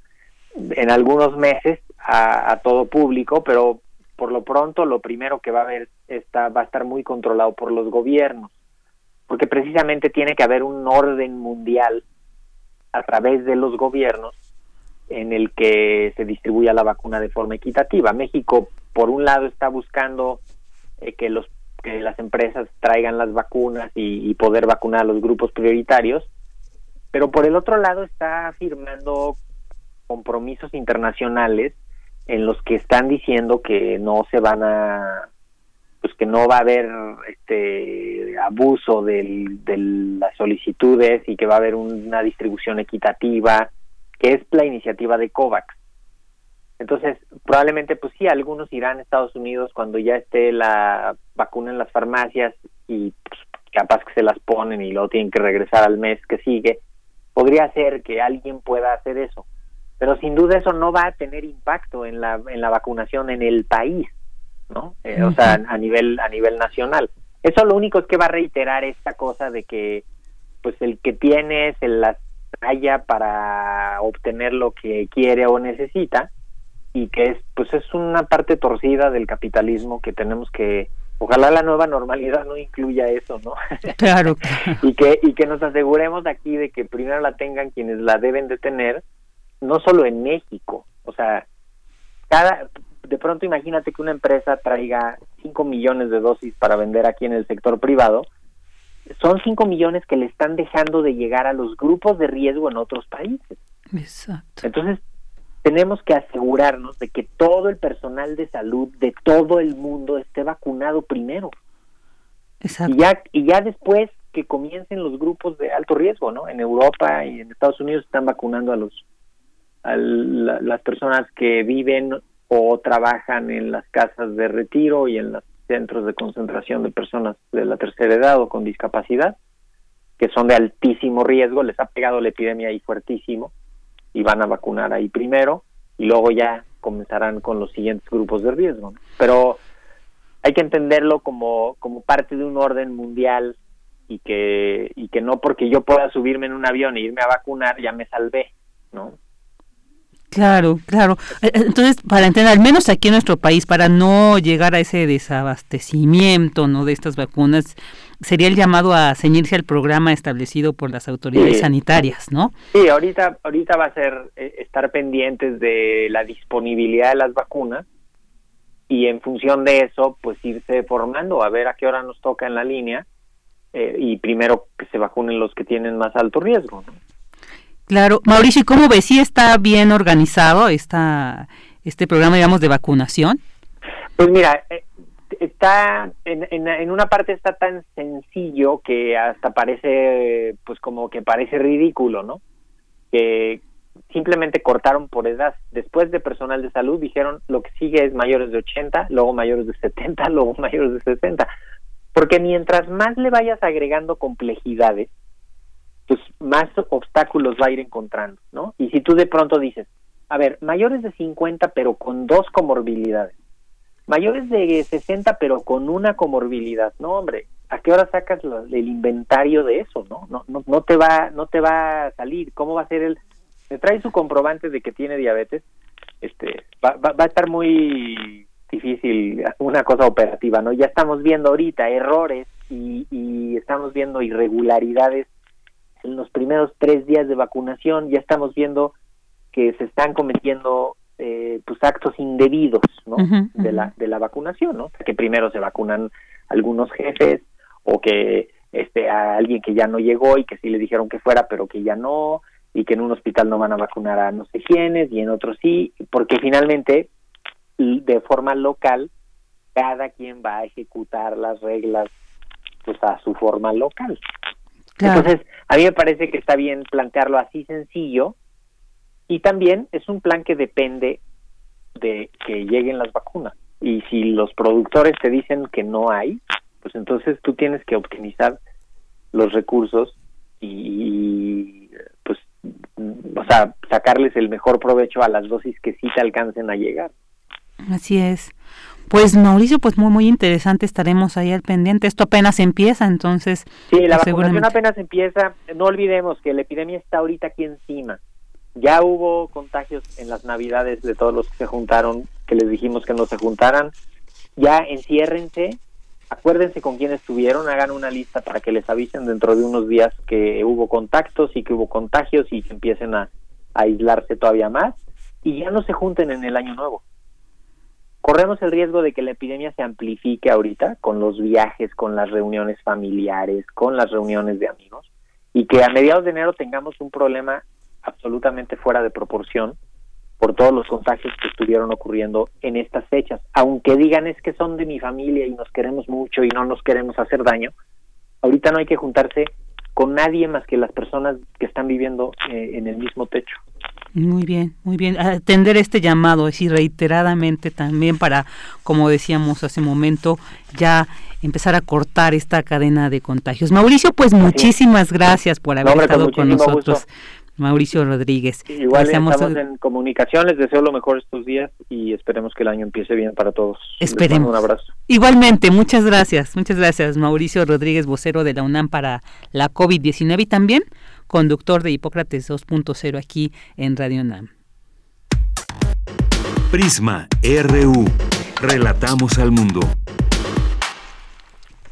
Speaker 15: en algunos meses a, todo público, pero por lo pronto lo primero que va a haber está, va a estar muy controlado por los gobiernos, porque precisamente tiene que haber un orden mundial a través de los gobiernos en el que se distribuya la vacuna de forma equitativa. México, por un lado, está buscando eh, que los que las empresas traigan las vacunas y, poder vacunar a los grupos prioritarios, pero por el otro lado está firmando compromisos internacionales en los que están diciendo que no se van a pues que no va a haber este abuso del, de las solicitudes y que va a haber una distribución equitativa que es la iniciativa de COVAX entonces, probablemente, pues sí, algunos irán a Estados Unidos cuando ya esté la vacuna en las farmacias y pues, capaz que se las ponen y luego tienen que regresar al mes que sigue. Podría ser que alguien pueda hacer eso, pero sin duda eso no va a tener impacto en la, en la vacunación en el país, ¿no? Eh, o sea, a nivel, a nivel nacional. Eso lo único es que va a reiterar esta cosa de que, pues el que tiene se las haya para obtener lo que quiere o necesita y que es pues es una parte torcida del capitalismo que tenemos que ojalá la nueva normalidad no incluya eso, ¿no?
Speaker 1: Claro.
Speaker 15: y que y que nos aseguremos aquí de que primero la tengan quienes la deben de tener, no solo en México, o sea, cada de pronto imagínate que una empresa traiga 5 millones de dosis para vender aquí en el sector privado, son 5 millones que le están dejando de llegar a los grupos de riesgo en otros países.
Speaker 1: Exacto.
Speaker 15: Entonces, tenemos que asegurarnos de que todo el personal de salud de todo el mundo esté vacunado primero.
Speaker 1: Exacto.
Speaker 15: Y ya, y ya después que comiencen los grupos de alto riesgo, ¿no? En Europa y en Estados Unidos están vacunando a los a las personas que viven o trabajan en las casas de retiro y en los centros de concentración de personas de la tercera edad o con discapacidad, que son de altísimo riesgo, les ha pegado la epidemia ahí fuertísimo y van a vacunar ahí primero y luego ya comenzarán con los siguientes grupos de riesgo. Pero hay que entenderlo como, como parte de un orden mundial y que, y que no porque yo pueda subirme en un avión e irme a vacunar ya me salvé, ¿no?
Speaker 1: Claro, claro. Eh, eh, entonces, para entender, al menos aquí en nuestro país, para no llegar a ese desabastecimiento ¿no? de estas vacunas, sería el llamado a ceñirse al programa establecido por las autoridades sanitarias, ¿no?
Speaker 15: Sí, ahorita, ahorita va a ser eh, estar pendientes de la disponibilidad de las vacunas y en función de eso, pues irse formando, a ver a qué hora nos toca en la línea eh, y primero que se vacunen los que tienen más alto riesgo, ¿no?
Speaker 1: Claro, Mauricio, ¿y cómo ves? ¿Sí está bien organizado este programa, digamos, de vacunación?
Speaker 15: Pues mira, eh, está en, en, una parte está tan sencillo que hasta parece pues como que parece ridículo no que simplemente cortaron por edad después de personal de salud dijeron lo que sigue es mayores de 80 luego mayores de 70 luego mayores de 60 porque mientras más le vayas agregando complejidades pues más obstáculos va a ir encontrando no y si tú de pronto dices a ver mayores de 50 pero con dos comorbilidades mayores de 60 pero con una comorbilidad, no hombre, ¿a qué hora sacas el inventario de eso, no? No, no? no te va no te va a salir, ¿cómo va a ser el me trae su comprobante de que tiene diabetes? Este va, va, a estar muy difícil una cosa operativa, ¿no? Ya estamos viendo ahorita errores y, y estamos viendo irregularidades en los primeros tres días de vacunación, ya estamos viendo que se están cometiendo eh, pues actos indebidos ¿no? de la de la vacunación no que primero se vacunan algunos jefes o que este a alguien que ya no llegó y que sí le dijeron que fuera pero que ya no y que en un hospital no van a vacunar a no sé quiénes y en otros sí porque finalmente de forma local cada quien va a ejecutar las reglas pues a su forma local entonces a mí me parece que está bien plantearlo así sencillo y también es un plan que depende de que lleguen las vacunas. Y si los productores te dicen que no hay, pues entonces tú tienes que optimizar los recursos y pues o sea, sacarles el mejor provecho a las dosis que sí te alcancen a llegar.
Speaker 1: Así es. Pues Mauricio, pues muy muy interesante, estaremos ahí al pendiente. Esto apenas empieza, entonces.
Speaker 15: Sí, la pues, vacunación apenas empieza. No olvidemos que la epidemia está ahorita aquí encima. Ya hubo contagios en las navidades de todos los que se juntaron, que les dijimos que no se juntaran. Ya enciérrense, acuérdense con quién estuvieron, hagan una lista para que les avisen dentro de unos días que hubo contactos y que hubo contagios y que empiecen a, aislarse todavía más y ya no se junten en el año nuevo. Corremos el riesgo de que la epidemia se amplifique ahorita con los viajes, con las reuniones familiares, con las reuniones de amigos y que a mediados de enero tengamos un problema absolutamente fuera de proporción por todos los contagios que estuvieron ocurriendo en estas fechas. Aunque digan es que son de mi familia y nos queremos mucho y no nos queremos hacer daño, ahorita no hay que juntarse con nadie más que las personas que están viviendo eh, en el mismo techo.
Speaker 1: Muy bien, muy bien. Atender este llamado, es decir, reiteradamente también para, como decíamos hace un momento, ya empezar a cortar esta cadena de contagios. Mauricio, pues muchísimas gracias por haber estado con nosotros. Mauricio Rodríguez.
Speaker 15: Igual estamos en comunicación, les deseo lo mejor estos días y esperemos que el año empiece bien para todos.
Speaker 1: Esperemos.
Speaker 15: Un abrazo.
Speaker 1: Igualmente, muchas gracias, muchas gracias Mauricio Rodríguez, vocero de la UNAM para la COVID-19 y también conductor de Hipócrates 2.0 aquí en Radio UNAM.
Speaker 2: Prisma RU. Relatamos al mundo.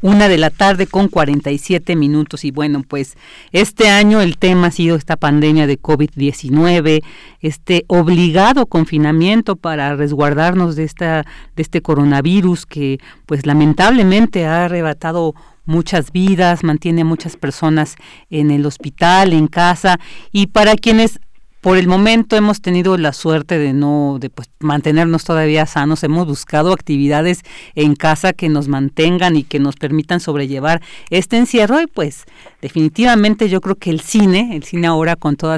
Speaker 1: Una de la tarde con 47 minutos y bueno, pues este año el tema ha sido esta pandemia de COVID-19, este obligado confinamiento para resguardarnos de esta de este coronavirus que pues lamentablemente ha arrebatado muchas vidas, mantiene a muchas personas en el hospital, en casa y para quienes por el momento hemos tenido la suerte de no, de pues mantenernos todavía sanos. Hemos buscado actividades en casa que nos mantengan y que nos permitan sobrellevar este encierro y pues definitivamente yo creo que el cine, el cine ahora con todo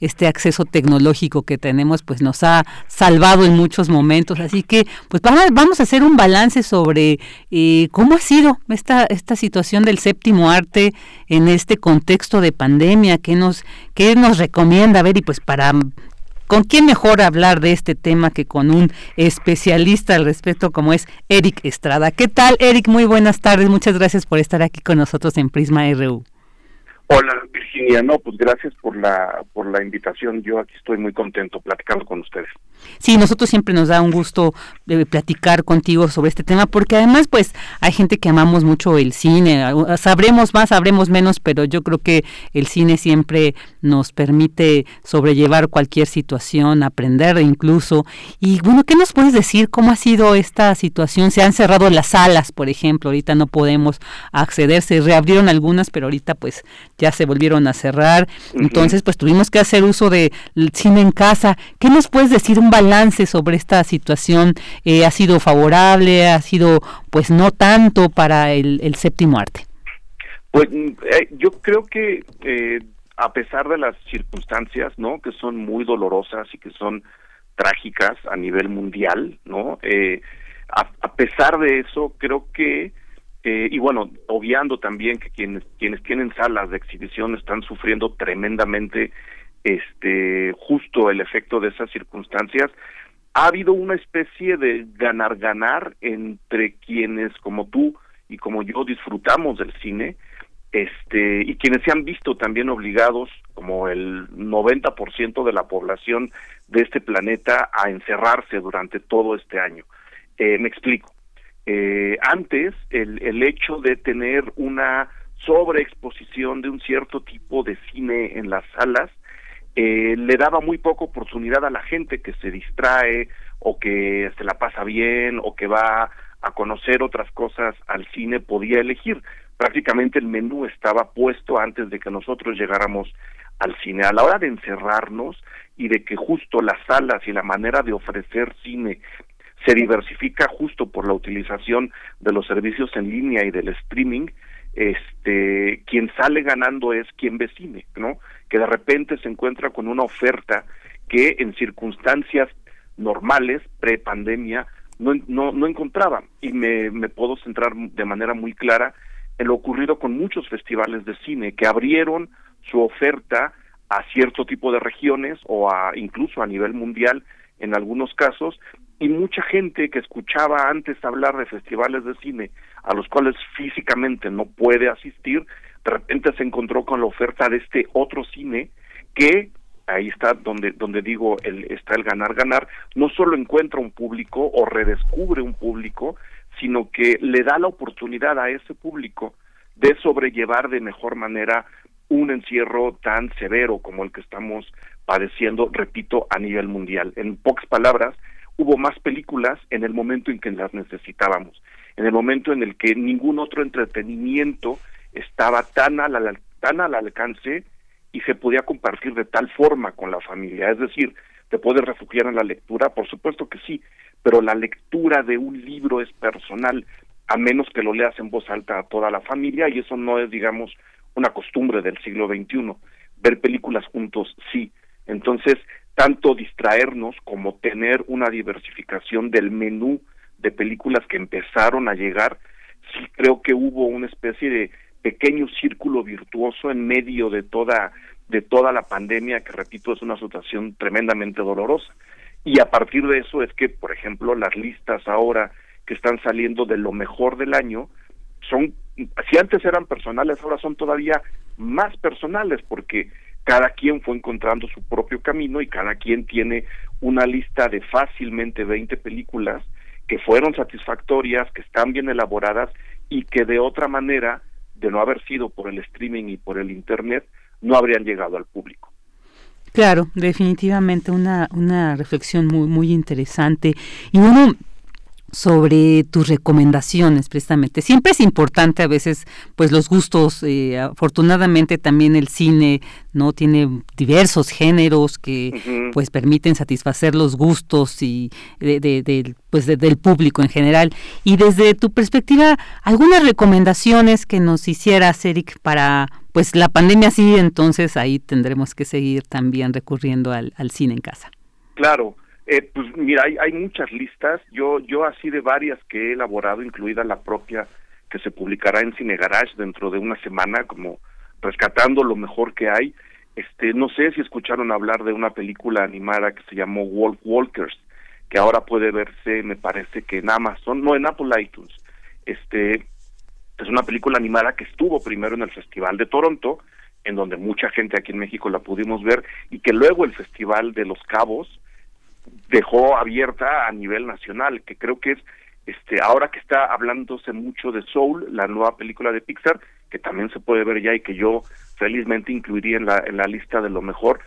Speaker 1: este acceso tecnológico que tenemos, pues nos ha salvado en muchos momentos. Así que pues vamos, a hacer un balance sobre eh, cómo ha sido esta, esta situación del séptimo arte en este contexto de pandemia, qué nos, qué nos recomienda ver y pues para ¿Con quién mejor hablar de este tema que con un especialista al respecto como es Eric Estrada? ¿Qué tal, Eric? Muy buenas tardes. Muchas gracias por estar aquí con nosotros en Prisma RU.
Speaker 16: Hola Virginia, no, pues gracias por la por la invitación. Yo aquí estoy muy contento platicando con ustedes.
Speaker 1: Sí, nosotros siempre nos da un gusto eh, platicar contigo sobre este tema porque además pues hay gente que amamos mucho el cine. Sabremos más, sabremos menos, pero yo creo que el cine siempre nos permite sobrellevar cualquier situación, aprender incluso. Y bueno, ¿qué nos puedes decir cómo ha sido esta situación? Se han cerrado las salas, por ejemplo, ahorita no podemos acceder, se reabrieron algunas, pero ahorita pues ya se volvieron a cerrar. Entonces, pues tuvimos que hacer uso del cine en casa. ¿Qué nos puedes decir un balance sobre esta situación. Eh, ¿Ha sido favorable? ¿Ha sido, pues, no tanto para el, el séptimo arte?
Speaker 16: Pues eh, yo creo que eh, a pesar de las circunstancias, ¿no? Que son muy dolorosas y que son trágicas a nivel mundial, ¿no? Eh, a, pesar de eso, creo que eh, y bueno, obviando también que quienes quienes tienen salas de exhibición están sufriendo tremendamente este justo el efecto de esas circunstancias, ha habido una especie de ganar ganar entre quienes como tú y como yo disfrutamos del cine este y quienes se han visto también obligados como el 90% de la población de este planeta a encerrarse durante todo este año. Eh, me explico. Eh, antes, el, el hecho de tener una sobreexposición de un cierto tipo de cine en las salas eh, le daba muy poca oportunidad a la gente que se distrae o que se la pasa bien o que va a conocer otras cosas al cine podía elegir. Prácticamente el menú estaba puesto antes de que nosotros llegáramos al cine. A la hora de encerrarnos y de que justo las salas y la manera de ofrecer cine se diversifica justo por la utilización de los servicios en línea y del streaming, este quien sale ganando es quien ve cine, ¿no? Que de repente se encuentra con una oferta que en circunstancias normales, pre-pandemia, no, no, no encontraba. Y me, me puedo centrar de manera muy clara en lo ocurrido con muchos festivales de cine que abrieron su oferta a cierto tipo de regiones o a incluso a nivel mundial en algunos casos y mucha gente que escuchaba antes hablar de festivales de cine a los cuales físicamente no puede asistir, de repente se encontró con la oferta de este otro cine que ahí está donde donde digo el está el ganar ganar, no solo encuentra un público o redescubre un público, sino que le da la oportunidad a ese público de sobrellevar de mejor manera un encierro tan severo como el que estamos padeciendo, repito, a nivel mundial. En pocas palabras, hubo más películas en el momento en que las necesitábamos, en el momento en el que ningún otro entretenimiento estaba tan al, tan al alcance y se podía compartir de tal forma con la familia. Es decir, ¿te puedes refugiar en la lectura? Por supuesto que sí, pero la lectura de un libro es personal, a menos que lo leas en voz alta a toda la familia, y eso no es, digamos, una costumbre del siglo XXI. Ver películas juntos, sí. Entonces, tanto distraernos como tener una diversificación del menú de películas que empezaron a llegar, sí creo que hubo una especie de pequeño círculo virtuoso en medio de toda de toda la pandemia que repito es una situación tremendamente dolorosa. Y a partir de eso es que por ejemplo las listas ahora que están saliendo de lo mejor del año son si antes eran personales ahora son todavía más personales porque cada quien fue encontrando su propio camino y cada quien tiene una lista de fácilmente 20 películas que fueron satisfactorias, que están bien elaboradas y que de otra manera, de no haber sido por el streaming y por el internet, no habrían llegado al público.
Speaker 1: Claro, definitivamente una, una reflexión muy, muy interesante. Y uno sobre tus recomendaciones precisamente. Siempre es importante a veces pues los gustos, eh, afortunadamente también el cine no tiene diversos géneros que pues permiten satisfacer los gustos y de, pues del público en general. Y desde tu perspectiva, algunas recomendaciones que nos hicieras, Eric, para pues la pandemia sí, entonces ahí tendremos que seguir también recurriendo al, al cine en casa.
Speaker 16: Claro, eh, pues mira, hay, hay muchas listas. Yo, yo así de varias que he elaborado, incluida la propia que se publicará en Cine Garage dentro de una semana, como rescatando lo mejor que hay. Este, no sé si escucharon hablar de una película animada que se llamó Wolf Walkers, que ahora puede verse, me parece que en Amazon, no en Apple iTunes. Este, es una película animada que estuvo primero en el Festival de Toronto, en donde mucha gente aquí en México la pudimos ver, y que luego el Festival de Los Cabos dejó abierta a nivel nacional, que creo que es este ahora que está hablándose mucho de Soul, la nueva película de Pixar, que también se puede ver ya y que yo felizmente incluiría en la en la lista de lo mejor.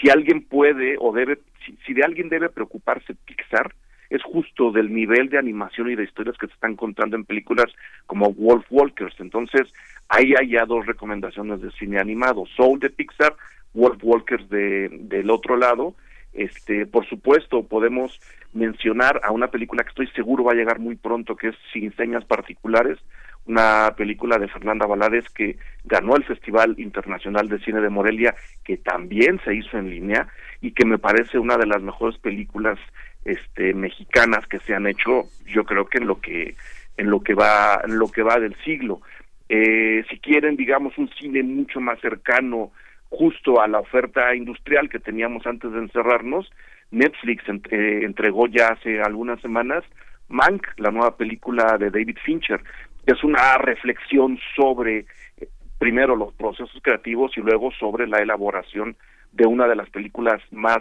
Speaker 16: Si alguien puede o debe si, de alguien debe preocuparse Pixar es justo del nivel de animación y de historias que se están contando en películas como Wolf Walkers. Entonces, ahí hay ya dos recomendaciones de cine animado, Soul de Pixar, Wolf Walkers de del otro lado Este, por supuesto, podemos mencionar a una película que estoy seguro va a llegar muy pronto, que es Sin Señas Particulares, una película de Fernanda Valadez que ganó el Festival Internacional de Cine de Morelia, que también se hizo en línea y que me parece una de las mejores películas este, mexicanas que se han hecho, yo creo que en lo que en lo que va en lo que va del siglo. Eh, si quieren, digamos, un cine mucho más cercano justo a la oferta industrial que teníamos antes de encerrarnos, Netflix eh, entregó ya hace algunas semanas Mank, la nueva película de David Fincher, que es una reflexión sobre eh, primero los procesos creativos y luego sobre la elaboración de una de las películas más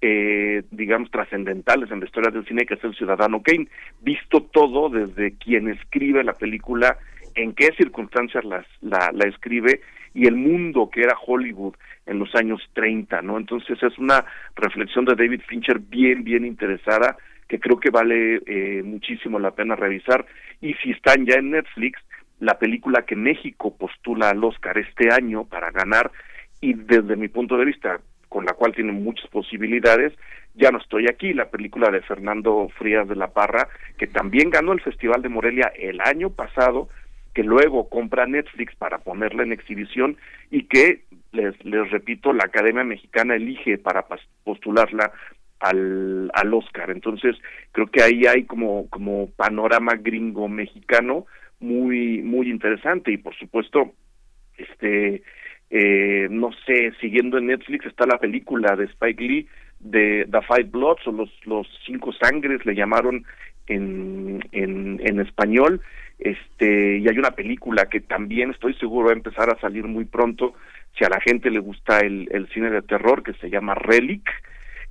Speaker 16: eh, digamos trascendentales en la historia del cine que es el Ciudadano Kane visto todo desde quien escribe la película en qué circunstancias la, la escribe y el mundo que era Hollywood en los años 30, ¿no? Entonces es una reflexión de David Fincher bien, bien interesada que creo que vale eh, muchísimo la pena revisar y si están ya en Netflix, la película que México postula al Oscar este año para ganar y desde mi punto de vista con la cual tiene muchas posibilidades, ya no estoy aquí, la película de Fernando Frías de la Parra, que también ganó el Festival de Morelia el año pasado, que luego compra Netflix para ponerla en exhibición y que, les, repito, la Academia Mexicana elige para postularla al, al Oscar. Entonces, creo que ahí hay como, como panorama gringo mexicano muy, muy interesante y por supuesto, este, eh, no sé, siguiendo en Netflix está la película de Spike Lee de The Five Bloods o los, los Cinco Sangres le llamaron en, en español este y hay una película que también estoy seguro va a empezar a salir muy pronto si a la gente le gusta el, cine de terror que se llama Relic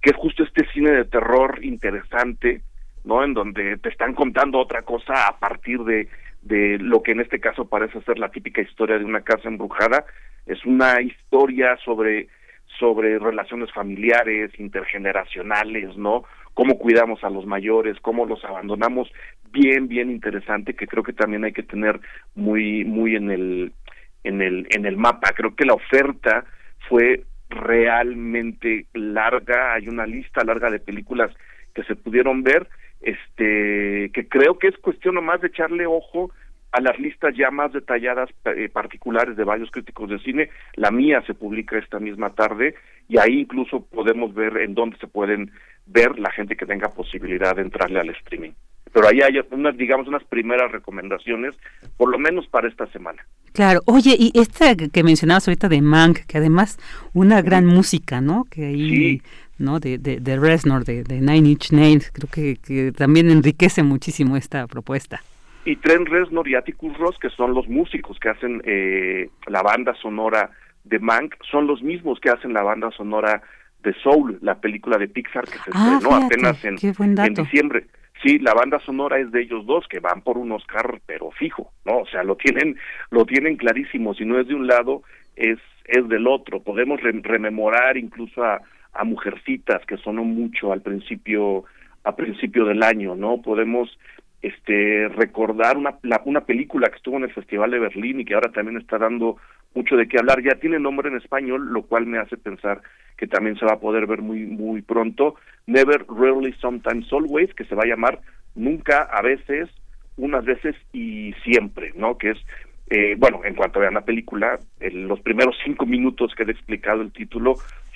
Speaker 16: que es justo este cine de terror interesante no en donde te están contando otra cosa a partir de de lo que en este caso parece ser la típica historia de una casa embrujada. Es una historia sobre sobre relaciones familiares intergeneracionales no cómo cuidamos a los mayores, cómo los abandonamos, bien, bien interesante, que creo que también hay que tener muy, muy en el, en el, en el mapa. Creo que la oferta fue realmente larga, hay una lista larga de películas que se pudieron ver, este, que creo que es cuestión nomás de echarle ojo a las listas ya más detalladas eh, particulares de varios críticos de cine. La mía se publica esta misma tarde y ahí incluso podemos ver en dónde se pueden ver la gente que tenga posibilidad de entrarle al streaming. Pero ahí hay unas, digamos, unas primeras recomendaciones, por lo menos para esta semana.
Speaker 1: Claro, oye, y esta que mencionabas ahorita de Mank, que además una gran música, ¿no? Que ahí, ¿no? De, de, de Reznor, de, de, Nine Inch Nails, creo que, que también enriquece muchísimo esta propuesta.
Speaker 16: Y Trent Reznor y Atticus Ross, que son los músicos que hacen eh, la banda sonora de Mank, son los mismos que hacen la banda sonora de Soul, la película de Pixar que se
Speaker 1: ah,
Speaker 16: estrenó apenas en, en diciembre. Sí, la banda sonora es de ellos dos que van por un Oscar, pero fijo, ¿no? O sea, lo tienen, lo tienen clarísimo. Si no es de un lado, es es del otro. Podemos rememorar incluso a, a Mujercitas que sonó mucho al principio, a principio del año, ¿no? Podemos este recordar una, una película que estuvo en el Festival de Berlín y que ahora también está dando mucho de qué hablar. Ya tiene nombre en español, lo cual me hace pensar que también se va a poder ver muy muy pronto. Never, Rarely, Sometimes, Always, que se va a llamar Nunca, a veces, unas veces y siempre, ¿no? Que es eh, bueno, en cuanto vean la película, en los primeros cinco minutos que he explicado el título,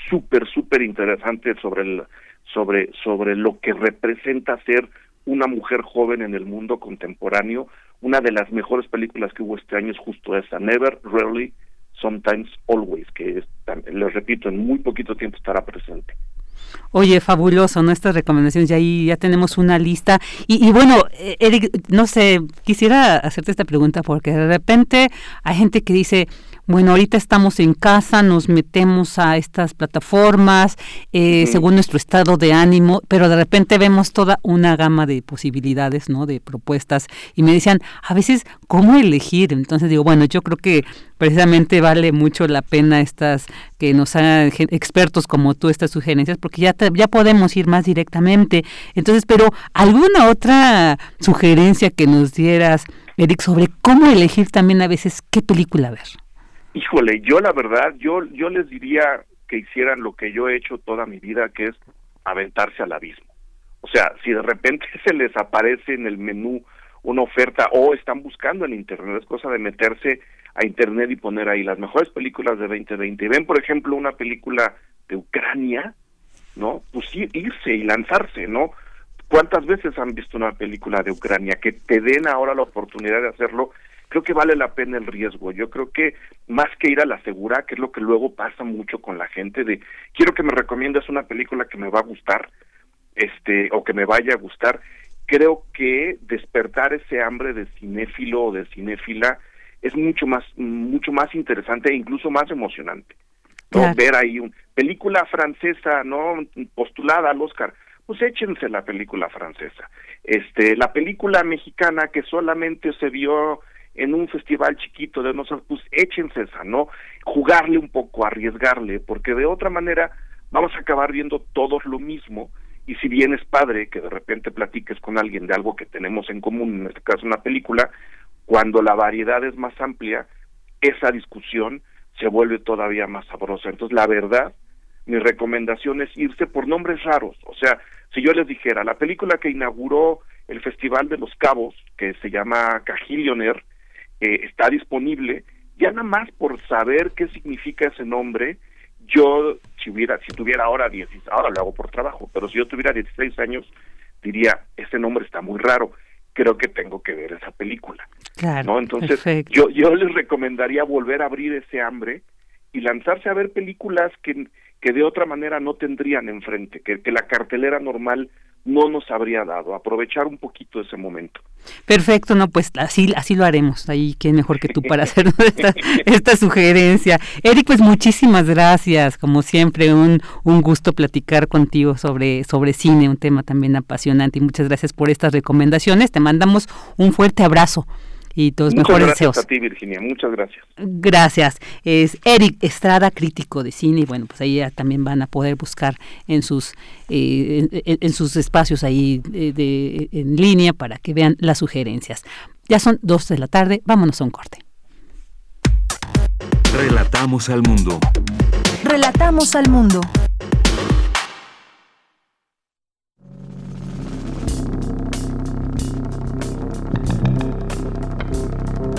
Speaker 16: súper, súper interesante sobre el, sobre, sobre lo que representa ser una mujer joven en el mundo contemporáneo. Una de las mejores películas que hubo este año es justo esa, Never, Rarely, Sometimes, Always, que les repito, en muy poquito tiempo estará presente.
Speaker 1: Oye, fabuloso, nuestras recomendaciones, ya ahí ya tenemos una lista. Y, y, bueno, Eric, no sé, quisiera hacerte esta pregunta porque de repente hay gente que dice, bueno, ahorita estamos en casa, nos metemos a estas plataformas eh, según nuestro estado de ánimo, pero de repente vemos toda una gama de posibilidades, ¿no? De propuestas y me decían, a veces, ¿cómo elegir? Entonces digo, bueno, yo creo que precisamente vale mucho la pena estas que nos hagan expertos como tú estas sugerencias porque ya ya podemos ir más directamente. Entonces, pero alguna otra sugerencia que nos dieras, Eric, sobre cómo elegir también a veces qué película ver.
Speaker 16: Híjole, yo la verdad, yo, yo les diría que hicieran lo que yo he hecho toda mi vida, que es aventarse al abismo. O sea, si de repente se les aparece en el menú una oferta o están buscando en Internet, es cosa de meterse a Internet y poner ahí las mejores películas de 2020. Y ven, por ejemplo, una película de Ucrania, ¿no? Pues irse y lanzarse, ¿no? ¿Cuántas veces han visto una película de Ucrania? Que te den ahora la oportunidad de hacerlo, creo que vale la pena el riesgo. Yo creo que más que ir a la segura, que es lo que luego pasa mucho con la gente, de quiero que me recomiendes una película que me va a gustar, este, o que me vaya a gustar, creo que despertar ese hambre de cinéfilo o de cinéfila es mucho más mucho más interesante e incluso más emocionante ¿no? ver ahí una película francesa no postulada al Oscar pues échense la película francesa este la película mexicana que solamente se vio en un festival chiquito de nosotros pues échense esa no jugarle un poco arriesgarle porque de otra manera vamos a acabar viendo todos lo mismo y si bien es padre que de repente platiques con alguien de algo que tenemos en común, en este caso una película, cuando la variedad es más amplia, esa discusión se vuelve todavía más sabrosa. Entonces, la verdad, mi recomendación es irse por nombres raros. O sea, si yo les dijera, la película que inauguró el Festival de los Cabos, que se llama Cajillionaire, eh, está disponible, ya nada más por saber qué significa ese nombre, yo si hubiera si tuviera ahora 16 ahora lo hago por trabajo pero si yo tuviera 16 años diría ese nombre está muy raro creo que tengo que ver esa película
Speaker 1: claro,
Speaker 16: no entonces yo yo les recomendaría volver a abrir ese hambre y lanzarse a ver películas que que de otra manera no tendrían enfrente que, que la cartelera normal no nos habría dado, aprovechar un poquito ese momento.
Speaker 1: Perfecto, no, pues así, así lo haremos. Ahí qué mejor que tú para hacer esta, esta, sugerencia. Eric, pues muchísimas gracias. Como siempre, un, un gusto platicar contigo sobre, sobre cine, un tema también apasionante. Y muchas gracias por estas recomendaciones. Te mandamos un fuerte abrazo y todos
Speaker 16: Muchas
Speaker 1: mejores
Speaker 16: gracias
Speaker 1: deseos.
Speaker 16: a ti, Virginia. Muchas gracias.
Speaker 1: Gracias. Es Eric Estrada, crítico de cine, y bueno, pues ahí ya también van a poder buscar en sus eh, en, en sus espacios ahí de, de- en línea para que vean las sugerencias. Ya son dos de la tarde, vámonos a un corte.
Speaker 2: Relatamos al mundo.
Speaker 4: Relatamos al mundo.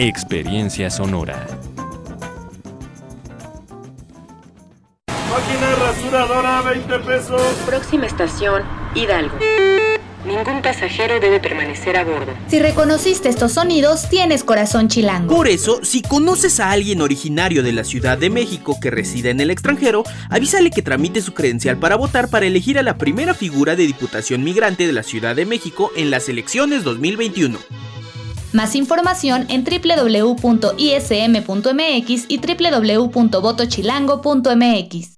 Speaker 17: Experiencia sonora.
Speaker 18: Máquina rasuradora, 20 pesos.
Speaker 19: Próxima estación, Hidalgo. Ningún pasajero debe permanecer a bordo.
Speaker 20: Si reconociste estos sonidos, tienes corazón chilango.
Speaker 21: Por eso, si conoces a alguien originario de la Ciudad de México que reside en el extranjero, avísale que tramite su credencial para votar para elegir a la primera figura de Diputación Migrante de la Ciudad de México en las elecciones 2021.
Speaker 20: Más información en www.ism.mx y www.votochilango.mx.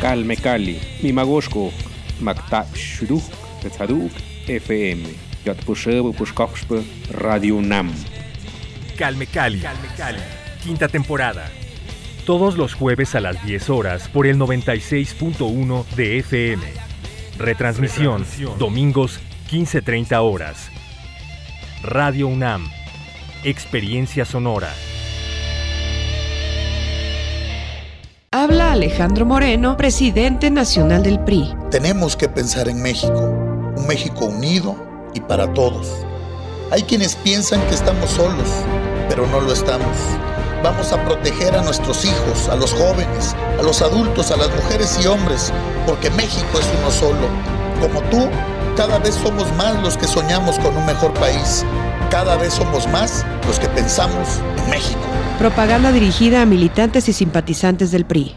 Speaker 22: Calme Cali, Mimagoshko, Makta Shuduk, Tetzaduk, FM, Yatpusheba Pushkoxpa, Radio Nam.
Speaker 23: Calme Cali. Quinta temporada. Todos los jueves a las 10 horas por el 96.1 de FM. Retransmisión, domingos 15.30 horas. Radio UNAM. Experiencia sonora.
Speaker 24: Alejandro Moreno, presidente nacional del PRI.
Speaker 25: Tenemos que pensar en México, un México unido y para todos. Hay quienes piensan que estamos solos, pero no lo estamos. Vamos a proteger a nuestros hijos, a los jóvenes, a los adultos, a las mujeres y hombres, porque México es uno solo. Como tú, cada vez somos más los que soñamos con un mejor país. Cada vez somos más los que pensamos en México.
Speaker 24: Propaganda dirigida a militantes y simpatizantes del PRI.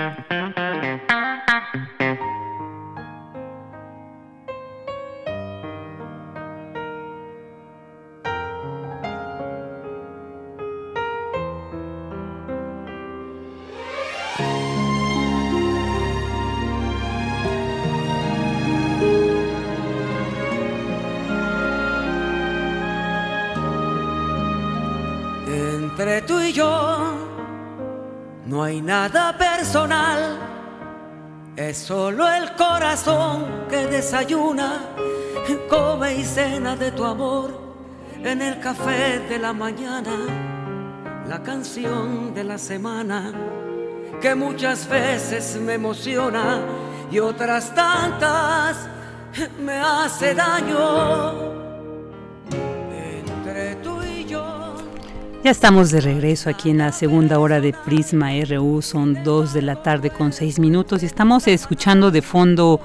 Speaker 26: Desayuna, come y cena de tu amor en el café de la mañana, la canción de la semana que muchas veces me emociona y otras tantas me hace daño. Entre tú y yo.
Speaker 1: Ya estamos de regreso aquí en la segunda hora de Prisma RU, son dos de la tarde con seis minutos y estamos escuchando de fondo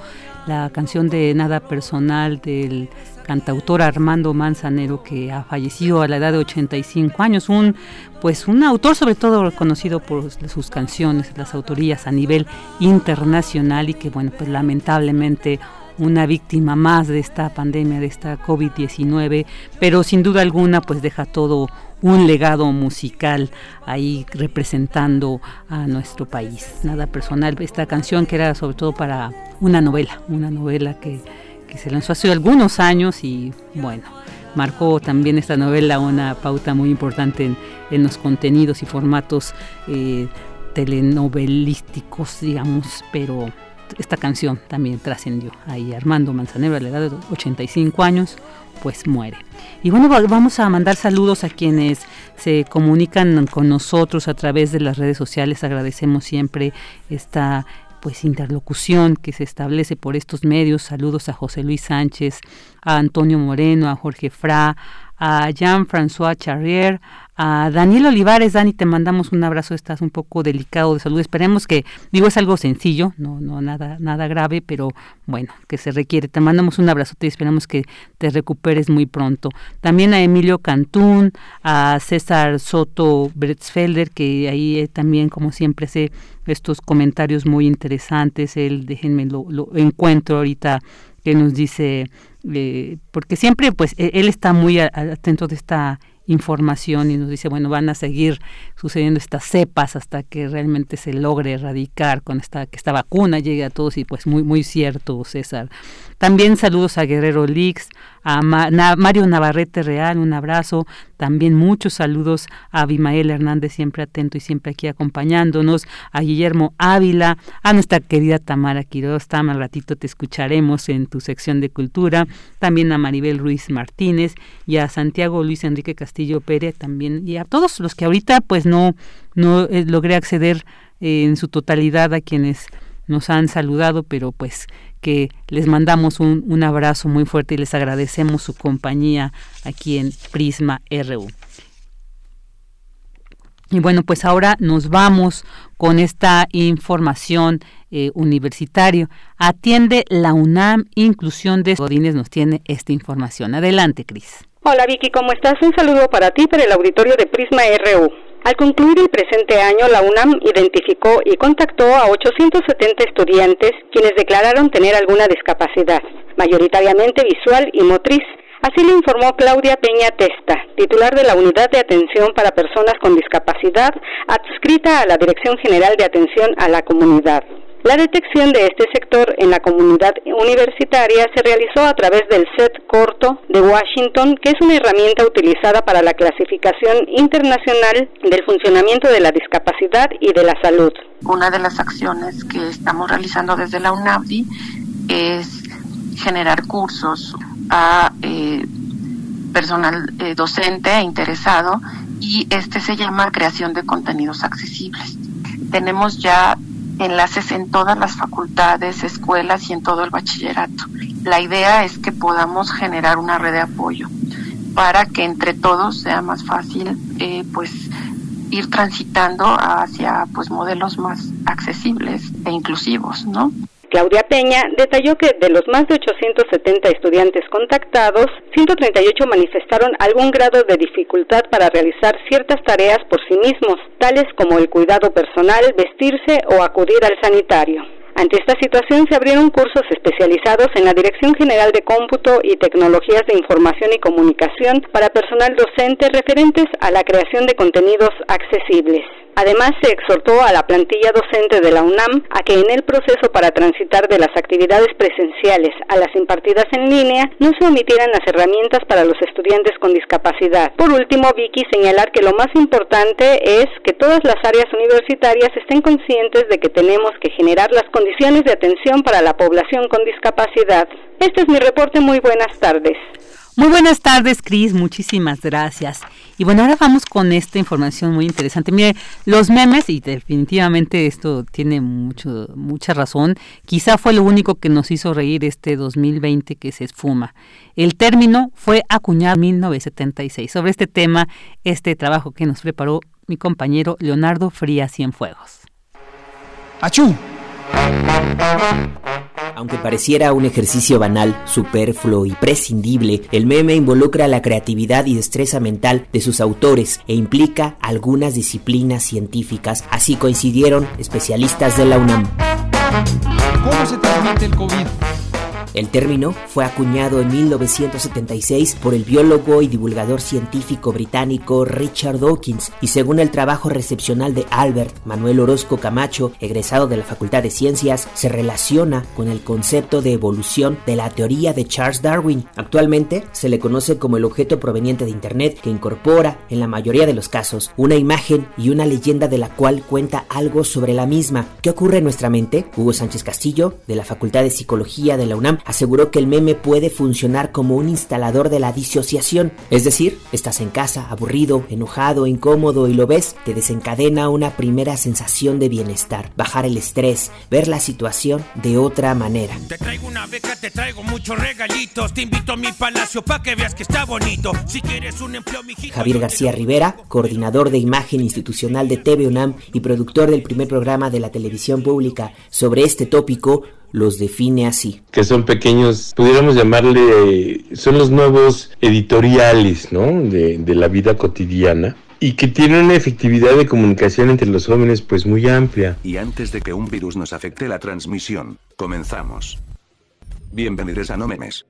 Speaker 1: la canción de Nada Personal del cantautor Armando Manzanero que ha fallecido a la edad de 85 años, un pues un autor sobre todo reconocido por sus canciones, las autorías a nivel internacional y que bueno, pues lamentablemente una víctima más de esta pandemia, de esta COVID-19, pero sin duda alguna pues deja todo un legado musical ahí representando a nuestro país. Nada personal, esta canción que era sobre todo para una novela, una novela que, que se lanzó hace algunos años y bueno, marcó también esta novela una pauta muy importante en, los contenidos y formatos eh, telenovelísticos, digamos, pero esta canción también trascendió. Ahí Armando Manzanero a la edad de 85 años, pues muere. Y bueno, vamos a mandar saludos a quienes se comunican con nosotros a través de las redes sociales. Agradecemos siempre esta pues interlocución que se establece por estos medios. Saludos a José Luis Sánchez, a Antonio Moreno, a Jorge Fra, a Jean-François Charrier, a Daniel Olivares. Dani, te mandamos un abrazo, estás un poco delicado de salud. Esperemos que, digo, es algo sencillo, no, no nada, nada grave, pero bueno, que se requiere. Te mandamos un abrazo y esperamos que te recuperes muy pronto. También a Emilio Cantún, a César Soto Bretzfelder, que ahí eh, también, como siempre, sé estos comentarios muy interesantes. Él, déjenme, lo, lo encuentro ahorita que nos dice, eh, porque siempre pues e, él está muy atento de esta información y nos dice, bueno, van a seguir sucediendo estas cepas hasta que realmente se logre erradicar con esta que esta vacuna llegue a todos y pues muy muy cierto, César. También saludos a Guerrero Lix, a Mario Navarrete Real, un abrazo. También muchos saludos a Abimael Hernández, siempre atento y siempre aquí acompañándonos, a Guillermo Ávila, a nuestra querida Tamara Quiroz. Tam, al ratito te escucharemos en tu sección de cultura. También a Maribel Ruiz Martínez y a Santiago Luis Enrique Castillo Pérez también y a todos los que ahorita pues no, no eh, logré acceder eh, en su totalidad a quienes nos han saludado, pero pues que les mandamos un, un abrazo muy fuerte y les agradecemos su compañía aquí en Prisma RU. Y bueno, pues ahora nos vamos con esta información eh, universitaria. Atiende la UNAM, inclusión de Godines nos tiene esta información. Adelante, Cris.
Speaker 27: Hola Vicky, ¿cómo estás? Un saludo para ti, para el auditorio de Prisma RU. Al concluir el presente año, la UNAM identificó y contactó a 870 estudiantes quienes declararon tener alguna discapacidad, mayoritariamente visual y motriz. Así lo informó Claudia Peña Testa, titular de la Unidad de Atención para Personas con Discapacidad, adscrita a la Dirección General de Atención a la Comunidad. La detección de este sector en la comunidad universitaria se realizó a través del SET corto de Washington, que es una herramienta utilizada para la clasificación internacional del funcionamiento de la discapacidad y de la salud.
Speaker 28: Una de las acciones que estamos realizando desde la UNAVDI es generar cursos a eh, personal eh, docente e interesado y este se llama creación de contenidos accesibles. Tenemos ya enlaces en todas las facultades, escuelas y en todo el bachillerato. La idea es que podamos generar una red de apoyo para que entre todos sea más fácil eh, pues ir transitando hacia pues modelos más accesibles e inclusivos, ¿no?
Speaker 27: Claudia Peña detalló que de los más de 870 estudiantes contactados, 138 manifestaron algún grado de dificultad para realizar ciertas tareas por sí mismos, tales como el cuidado personal, vestirse o acudir al sanitario. Ante esta situación se abrieron cursos especializados en la Dirección General de Cómputo y Tecnologías de Información y Comunicación para personal docente referentes a la creación de contenidos accesibles. Además, se exhortó a la plantilla docente de la UNAM a que en el proceso para transitar de las actividades presenciales a las impartidas en línea no se omitieran las herramientas para los estudiantes con discapacidad. Por último, Vicky señalar que lo más importante es que todas las áreas universitarias estén conscientes de que tenemos que generar las condiciones de atención para la población con discapacidad. Este es mi reporte. Muy buenas tardes.
Speaker 1: Muy buenas tardes, Cris. Muchísimas gracias. Y bueno, ahora vamos con esta información muy interesante. Mire, los memes, y definitivamente esto tiene mucho, mucha razón, quizá fue lo único que nos hizo reír este 2020 que se esfuma. El término fue acuñado en 1976. Sobre este tema, este trabajo que nos preparó mi compañero Leonardo Frías Cienfuegos.
Speaker 29: ¡Achú!
Speaker 30: Aunque pareciera un ejercicio banal, superfluo y prescindible, el meme involucra la creatividad y destreza mental de sus autores e implica algunas disciplinas científicas, así coincidieron especialistas de la UNAM.
Speaker 29: ¿Cómo se transmite el COVID?
Speaker 30: El término fue acuñado en 1976 por el biólogo y divulgador científico británico Richard Dawkins y según el trabajo recepcional de Albert Manuel Orozco Camacho, egresado de la Facultad de Ciencias, se relaciona con el concepto de evolución de la teoría de Charles Darwin. Actualmente se le conoce como el objeto proveniente de Internet que incorpora, en la mayoría de los casos, una imagen y una leyenda de la cual cuenta algo sobre la misma. ¿Qué ocurre en nuestra mente? Hugo Sánchez Castillo, de la Facultad de Psicología de la UNAM, aseguró que el meme puede funcionar como un instalador de la disociación. Es decir, estás en casa, aburrido, enojado, incómodo y lo ves, te desencadena una primera sensación de bienestar, bajar el estrés, ver la situación de otra manera.
Speaker 31: Te traigo una beca, te traigo muchos regalitos, te invito a mi palacio para que veas que está bonito. Si quieres un empleo,
Speaker 30: Javier García Rivera, coordinador de imagen institucional de TV UNAM y productor del primer programa de la televisión pública sobre este tópico, los define así.
Speaker 32: Que son pequeños, pudiéramos llamarle, son los nuevos editoriales, ¿no? De, de la vida cotidiana y que tienen una efectividad de comunicación entre los jóvenes pues muy amplia.
Speaker 33: Y antes de que un virus nos afecte la transmisión, comenzamos. Bienvenidos a No Memes.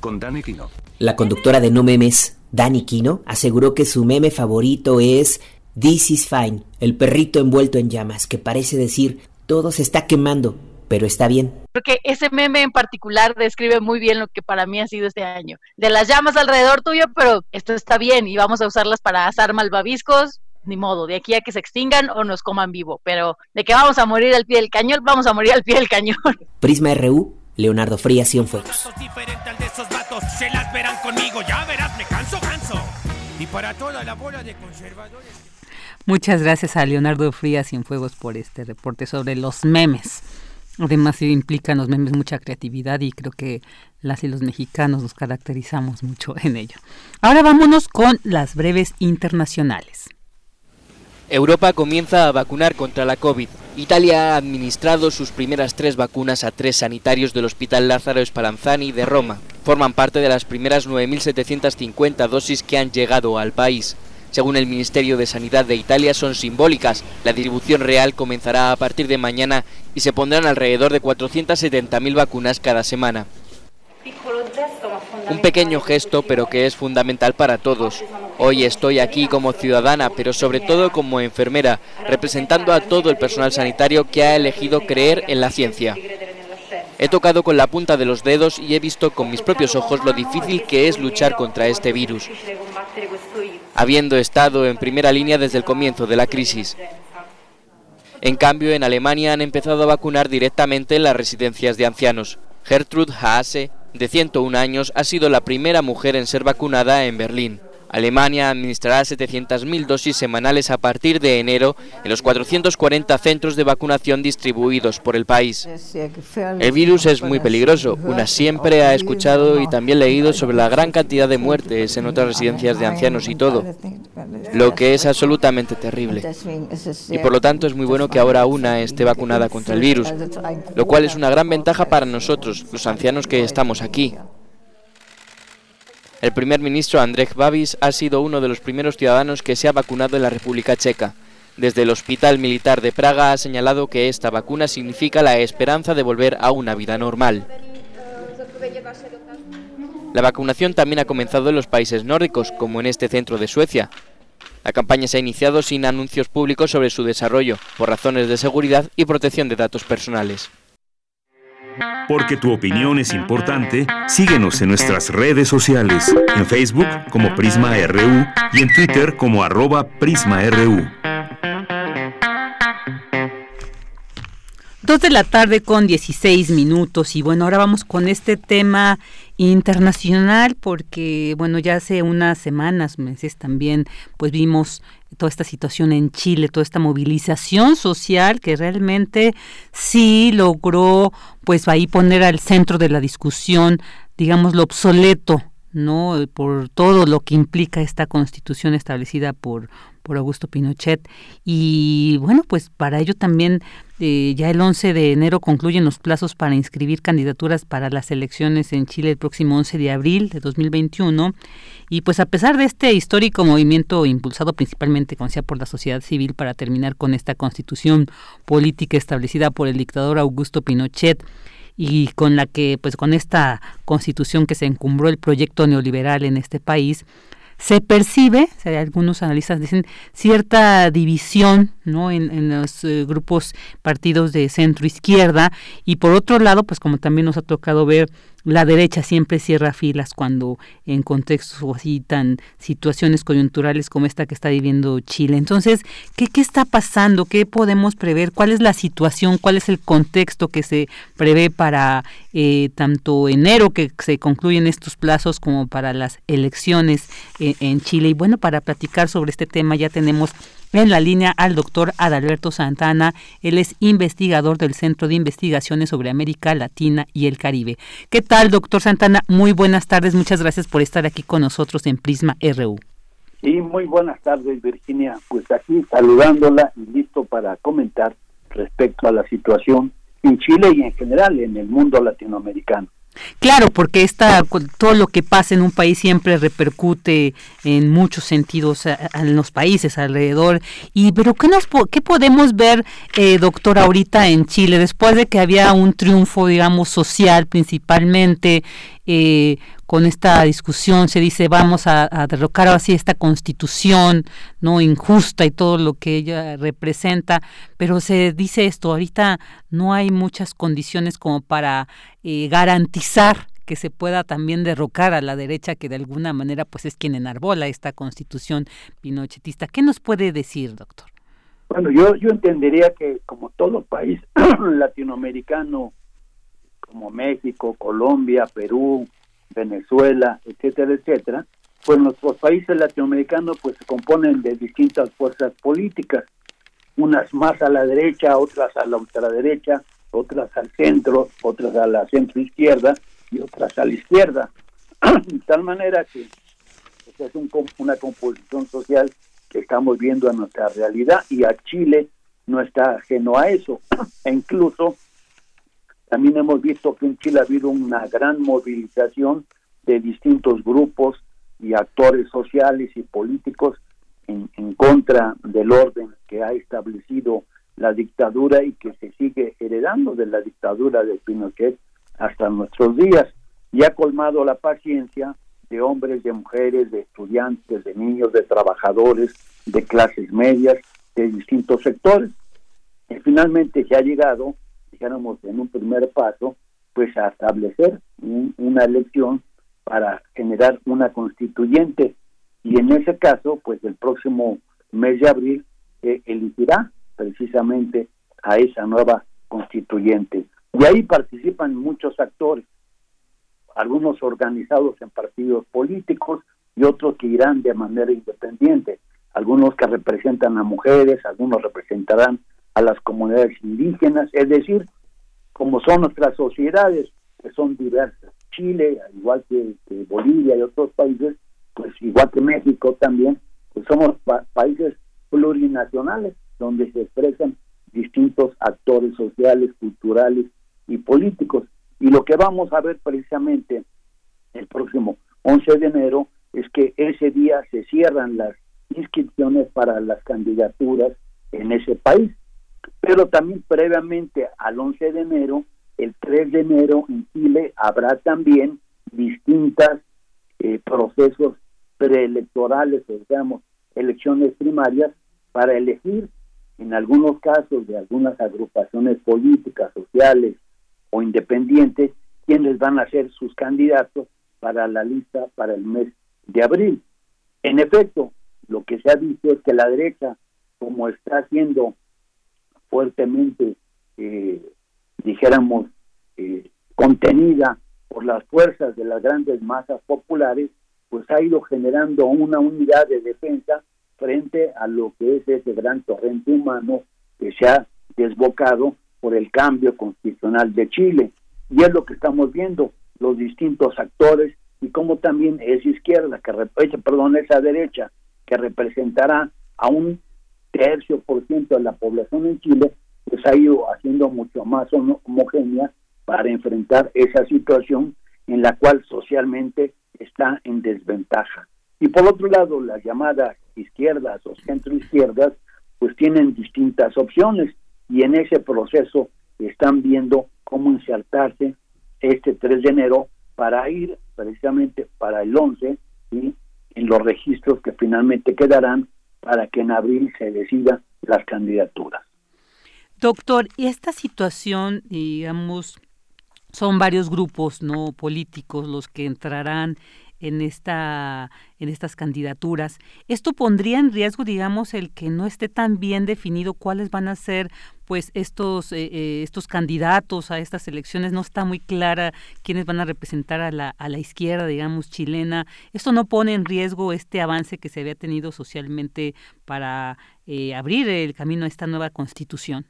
Speaker 33: Con Dani Kino.
Speaker 30: La conductora de No Memes, Dani Kino, aseguró que su meme favorito es This is fine, el perrito envuelto en llamas, que parece decir todo se está quemando, pero está bien.
Speaker 34: Creo que ese meme en particular describe muy bien lo que para mí ha sido este año. De las llamas alrededor tuyo, pero esto está bien y vamos a usarlas para asar malvaviscos, ni modo, de aquí a que se extingan o nos coman vivo, pero de que vamos a morir al pie del cañón, vamos a morir al pie del cañón.
Speaker 30: Prisma RU, Leonardo Frías Cienfuegos.
Speaker 31: Se las verán conmigo, ya verás, me canso, canso. Y para toda la bola de conservadores.
Speaker 1: Muchas gracias a Leonardo Frías Cienfuegos por este reporte sobre los memes. Además implican los memes mucha creatividad y creo que las y los mexicanos nos caracterizamos mucho en ello. Ahora vámonos con las breves internacionales.
Speaker 35: Europa comienza a vacunar contra la COVID. Italia ha administrado sus primeras tres vacunas a tres sanitarios del Hospital Lázaro Spallanzani de Roma. Forman parte de las primeras 9.750 dosis que han llegado al país. Según el Ministerio de Sanidad de Italia, son simbólicas. La distribución real comenzará a partir de mañana y se pondrán alrededor de 470.000 vacunas cada semana. Un pequeño gesto, pero que es fundamental para todos. Hoy estoy aquí como ciudadana, pero sobre todo como enfermera, representando a todo el personal sanitario que ha elegido creer en la ciencia. He tocado con la punta de los dedos y he visto con mis propios ojos lo difícil que es luchar contra este virus, habiendo estado en primera línea desde el comienzo de la crisis. En cambio, en Alemania han empezado a vacunar directamente en las residencias de ancianos. Gertrude Haase, de 101 años, ha sido la primera mujer en ser vacunada en Berlín. Alemania administrará 700.000 dosis semanales a partir de enero en los 440 centros de vacunación distribuidos por el país. El virus es muy peligroso. Una siempre ha escuchado y también leído sobre la gran cantidad de muertes en otras residencias de ancianos y todo, lo que es absolutamente terrible. Y por lo tanto es muy bueno que ahora una esté vacunada contra el virus, lo cual es una gran ventaja para nosotros, los ancianos que estamos aquí. El primer ministro Andrzej Babis ha sido uno de los primeros ciudadanos que se ha vacunado en la República Checa. Desde el Hospital Militar de Praga ha señalado que esta vacuna significa la esperanza de volver a una vida normal. La vacunación también ha comenzado en los países nórdicos, como en este centro de Suecia. La campaña se ha iniciado sin anuncios públicos sobre su desarrollo, por razones de seguridad y protección de datos personales.
Speaker 2: Porque tu opinión es importante, síguenos en nuestras redes sociales, en Facebook como Prisma RU y en Twitter como arroba PrismaRU.
Speaker 1: Dos de la tarde con 16 minutos y bueno, ahora vamos con este tema internacional porque bueno, ya hace unas semanas, meses también, pues vimos toda esta situación en Chile, toda esta movilización social que realmente sí logró pues ahí poner al centro de la discusión, digamos, lo obsoleto ¿no? por todo lo que implica esta constitución establecida por, por Augusto Pinochet. Y bueno, pues para ello también eh, ya el 11 de enero concluyen los plazos para inscribir candidaturas para las elecciones en Chile el próximo 11 de abril de 2021. Y pues a pesar de este histórico movimiento impulsado principalmente, como por la sociedad civil para terminar con esta constitución política establecida por el dictador Augusto Pinochet, y con la que, pues con esta constitución que se encumbró el proyecto neoliberal en este país, se percibe, algunos analistas dicen, cierta división ¿no? en, los eh, grupos partidos de centro izquierda y por otro lado, pues como también nos ha tocado ver la derecha siempre cierra filas cuando en contextos así tan situaciones coyunturales como esta que está viviendo Chile. Entonces, ¿qué, ¿qué está pasando? ¿Qué podemos prever? ¿Cuál es la situación? ¿Cuál es el contexto que se prevé para eh, tanto enero que se concluyen estos plazos como para las elecciones eh, en Chile? Y bueno, para platicar sobre este tema ya tenemos en la línea al doctor Adalberto Santana. Él es investigador del Centro de Investigaciones sobre América Latina y el Caribe. ¿Qué tal, doctor Santana? Muy buenas tardes. Muchas gracias por estar aquí con nosotros en Prisma RU.
Speaker 36: Sí, muy buenas tardes, Virginia. Pues aquí saludándola y listo para comentar respecto a la situación en Chile y en general en el mundo latinoamericano.
Speaker 1: Claro, porque esta, todo lo que pasa en un país siempre repercute en muchos sentidos en los países alrededor. Y pero qué nos qué podemos ver, eh, doctor, ahorita en Chile después de que había un triunfo, digamos, social principalmente eh, con esta discusión se dice vamos a, derrocar así esta constitución no injusta y todo lo que ella representa, pero se dice esto, ahorita no hay muchas condiciones como para eh, garantizar que se pueda también derrocar a la derecha que de alguna manera pues es quien enarbola esta constitución pinochetista. ¿Qué nos puede decir, doctor?
Speaker 36: Bueno, yo, yo entendería que como todo país latinoamericano, como México, Colombia, Perú, Venezuela, etcétera, etcétera, pues nuestros países latinoamericanos pues se componen de distintas fuerzas políticas, unas más a la derecha, otras a la ultraderecha, otras al centro, otras a la centro izquierda y otras a la izquierda. de tal manera que pues, es un, una composición social que estamos viendo en nuestra realidad y a Chile no está ajeno a eso. e incluso también hemos visto que en Chile ha habido una gran movilización de distintos grupos y actores sociales y políticos en, en contra del orden que ha establecido la dictadura y que se sigue heredando de la dictadura de Pinochet hasta nuestros días. Y ha colmado la paciencia de hombres, de mujeres, de estudiantes, de niños, de trabajadores, de clases medias, de distintos sectores. Y finalmente se ha llegado, dijéramos, en un primer paso, pues a establecer una elección para generar una constituyente. Y en ese caso, pues el próximo mes de abril se elegirá precisamente a esa nueva constituyente. Y ahí participan muchos actores, algunos organizados en partidos políticos y otros que irán de manera independiente, algunos que representan a mujeres, algunos representarán a las comunidades indígenas, es decir, como son nuestras sociedades, que son diversas. Chile, igual que, Bolivia y otros países, pues igual que México también, pues somos países plurinacionales, donde se expresan distintos actores sociales, culturales y políticos. Y lo que vamos a ver precisamente el próximo 11 de enero es que ese día se cierran las inscripciones para las candidaturas en ese país. Pero también previamente al 11 de enero, el 3 de enero en Chile habrá también distintas eh, procesos preelectorales, o digamos, elecciones primarias para elegir en algunos casos de algunas agrupaciones políticas, sociales o independientes, quienes van a ser sus candidatos para la lista para el mes de abril. En efecto, lo que se ha dicho es que la derecha, como está siendo fuertemente, eh, dijéramos, eh, contenida por las fuerzas de las grandes masas populares, pues ha ido generando una unidad de defensa frente a lo que es ese gran torrente humano que se ha desbocado por el cambio constitucional de Chile. Y es lo que estamos viendo, los distintos actores y como también esa izquierda, que perdón, esa derecha, que representará a un tercio por ciento de la población en Chile, pues ha ido haciendo mucho más homogénea para enfrentar esa situación en la cual socialmente está en desventaja. Y por otro lado, las llamadas izquierdas o centroizquierdas, pues tienen distintas opciones y en ese proceso están viendo cómo insertarse este 3 de enero para ir precisamente para el 11 y en los registros que finalmente quedarán para que en abril se decidan las candidaturas.
Speaker 1: Doctor, esta situación, digamos, son varios grupos no políticos los que entrarán en esta en estas candidaturas. Esto pondría en riesgo, digamos, el que no esté tan bien definido cuáles van a ser pues estos eh, eh, estos candidatos a estas elecciones no está muy clara quiénes van a representar a la, a la izquierda digamos chilena. Esto no pone en riesgo este avance que se había tenido socialmente para eh, abrir el camino a esta nueva constitución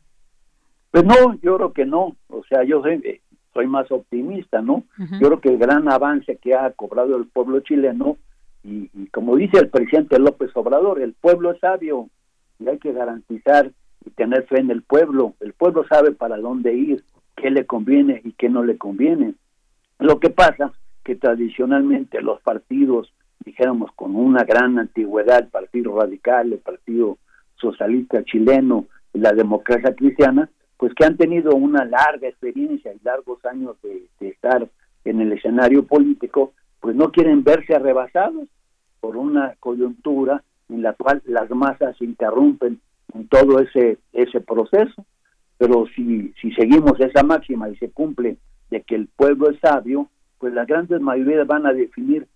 Speaker 36: pues no yo creo que no. O sea yo sé soy más optimista, ¿no? Yo creo que el gran avance que ha cobrado el pueblo chileno, y, como dice el presidente López Obrador, el pueblo es sabio y hay que garantizar y tener fe en el pueblo. El pueblo sabe para dónde ir, qué le conviene y qué no le conviene. Lo que pasa que tradicionalmente los partidos, dijéramos con una gran antigüedad, el Partido Radical, el Partido Socialista Chileno y la democracia cristiana, pues que han tenido una larga experiencia y largos años de, estar en el escenario político, pues no quieren verse arrebasados por una coyuntura en la cual las masas interrumpen en todo ese ese proceso. Pero si, si seguimos esa máxima y se cumple de que el pueblo es sabio, pues las grandes mayorías van a definir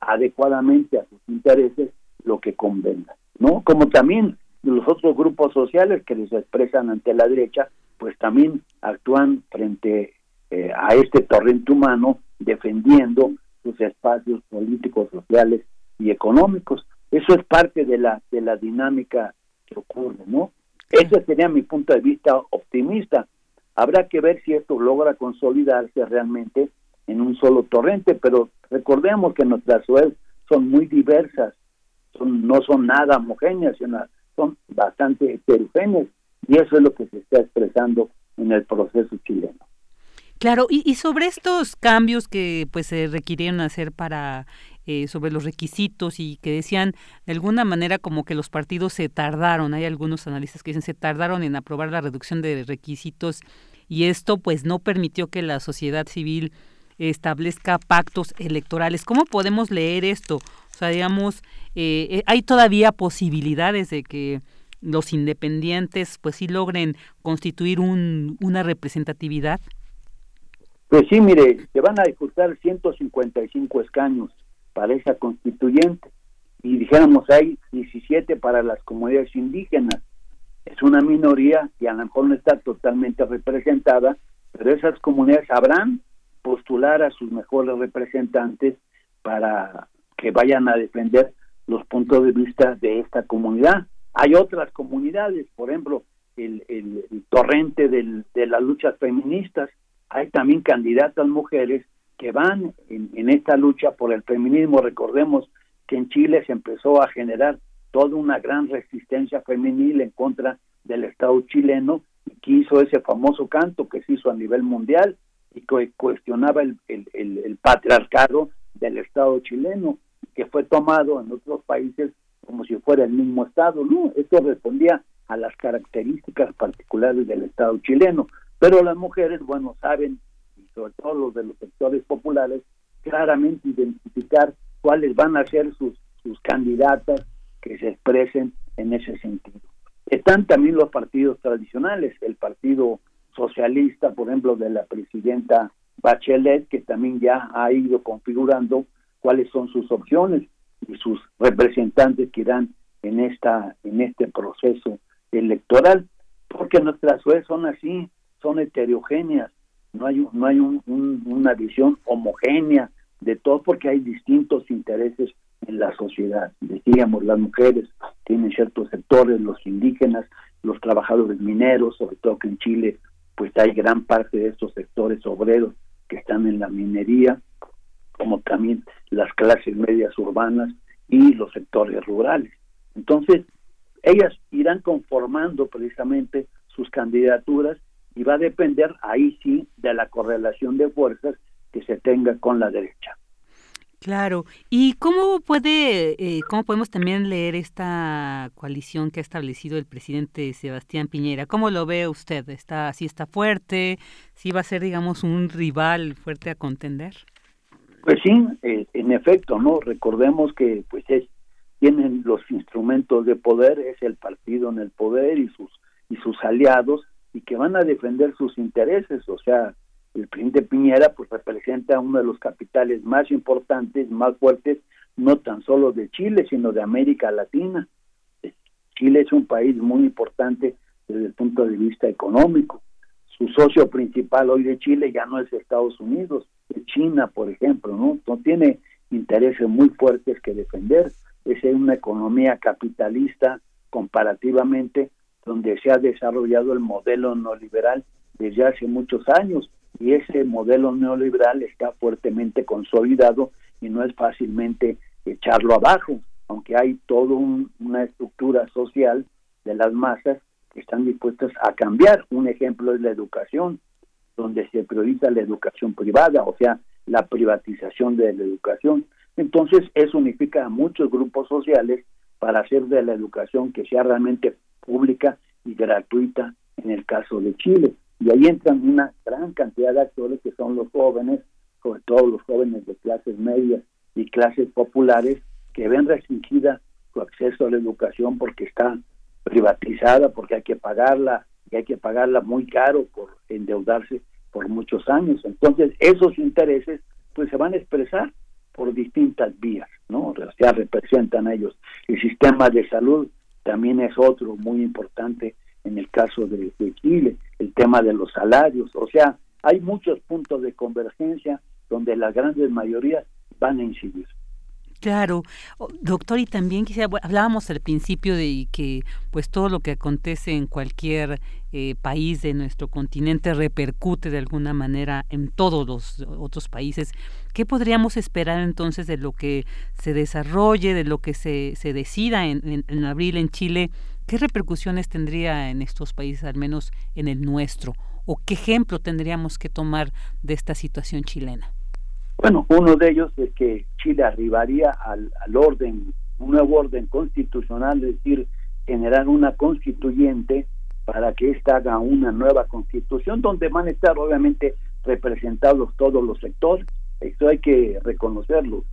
Speaker 36: adecuadamente a sus intereses lo que convenga, ¿no? Como también los otros grupos sociales que les expresan ante la derecha, pues también actúan frente eh, a este torrente humano defendiendo sus espacios políticos, sociales y económicos. Eso es parte de la de la dinámica que ocurre, ¿no? Ese sería mi punto de vista optimista. Habrá que ver si esto logra consolidarse realmente en un solo torrente, pero recordemos que nuestras ciudades son muy diversas, son, no son nada homogéneas, son bastante heterogéneas, y eso es lo que se está expresando en el proceso chileno.
Speaker 1: Claro, y, y sobre estos cambios que pues se requirieron hacer para eh, sobre los requisitos y que decían de alguna manera como que los partidos se tardaron, hay algunos analistas que dicen se tardaron en aprobar la reducción de requisitos y esto pues no permitió que la sociedad civil establezca pactos electorales. ¿Cómo podemos leer esto? O sea, digamos, eh, eh, hay todavía posibilidades de que los independientes pues sí logren constituir un, una representatividad.
Speaker 36: Pues sí, mire, se van a disputar 155 escaños para esa constituyente y dijéramos hay 17 para las comunidades indígenas. Es una minoría que a lo mejor no está totalmente representada, pero esas comunidades sabrán postular a sus mejores representantes para que vayan a defender los puntos de vista de esta comunidad. Hay otras comunidades, por ejemplo, el, torrente de las luchas feministas, hay también candidatas mujeres que van en, esta lucha por el feminismo. Recordemos que en Chile se empezó a generar toda una gran resistencia femenil en contra del Estado chileno que hizo ese famoso canto que se hizo a nivel mundial y que cuestionaba el, el, patriarcado del Estado chileno, que fue tomado en otros países como si fuera el mismo Estado. No, esto respondía a las características particulares del Estado chileno. Pero las mujeres, bueno, saben, y sobre todo los de los sectores populares, claramente identificar cuáles van a ser sus, sus candidatas que se expresen en ese sentido. Están también los partidos tradicionales, el Partido socialista, por ejemplo, de la presidenta Bachelet, que también ya ha ido configurando cuáles son sus opciones y sus representantes que irán en esta en este proceso electoral, porque nuestras ciudades son así, son heterogéneas, no hay no hay una visión homogénea de todo porque hay distintos intereses en la sociedad. Decíamos, las mujeres tienen ciertos sectores, los indígenas, los trabajadores mineros, sobre todo que en Chile pues hay gran parte de estos sectores obreros que están en la minería, como también las clases medias urbanas y los sectores rurales. Entonces, ellas irán conformando precisamente sus candidaturas y va a depender ahí sí de la correlación de fuerzas que se tenga con la derecha.
Speaker 1: Claro. ¿Y cómo puede, eh, cómo podemos también leer esta coalición que ha establecido el presidente Sebastián Piñera? ¿Cómo lo ve usted? ¿Está, si está fuerte? ¿Si va a ser, digamos, un rival fuerte a contender?
Speaker 36: Pues sí, eh, en efecto, ¿no? Recordemos que, pues, es, tienen los instrumentos de poder, es el partido en el poder y sus y sus aliados y que van a defender sus intereses, o sea, el presidente Piñera pues representa uno de los capitales más importantes, más fuertes, no tan solo de Chile, sino de América Latina. Chile es un país muy importante desde el punto de vista económico. Su socio principal hoy de Chile ya no es Estados Unidos, es China, por ejemplo, ¿no? No tiene intereses muy fuertes que defender. Es una economía capitalista comparativamente donde se ha desarrollado el modelo neoliberal desde hace muchos años y ese modelo neoliberal está fuertemente consolidado y no es fácilmente echarlo abajo, aunque hay toda una estructura social de las masas que están dispuestas a cambiar. Un ejemplo es la educación, donde se prioriza la educación privada, o sea, la privatización de la educación. Entonces, eso unifica a muchos grupos sociales para hacer de la educación que sea realmente pública y gratuita en el caso de Chile y ahí entran una gran cantidad de actores que son los jóvenes, sobre todo los jóvenes de clases medias y clases populares, que ven restringida su acceso a la educación porque está privatizada, porque hay que pagarla y hay que pagarla muy caro por endeudarse por muchos años. Entonces, esos intereses pues se van a expresar por distintas vías, ¿no? Ya representan a ellos. El sistema de salud también es otro muy importante en el caso de, Chile, el tema de los salarios, o sea, hay muchos puntos de convergencia donde las grandes mayorías van a incidir.
Speaker 1: Claro, doctor, y también quisiera, hablábamos al principio de que pues todo lo que acontece en cualquier eh, país de nuestro continente repercute de alguna manera en todos los otros países. ¿Qué podríamos esperar entonces de lo que se desarrolle, de lo que se, se decida en, en abril en Chile? ¿Qué repercusiones tendría en estos países, al menos en el nuestro? ¿O qué ejemplo tendríamos que tomar de esta situación chilena?
Speaker 36: Bueno, uno de ellos es que Chile arribaría al, orden, un nuevo orden constitucional, es decir, generar una constituyente para que ésta haga una nueva constitución donde van a estar obviamente representados todos los sectores. Esto hay que reconocerlo.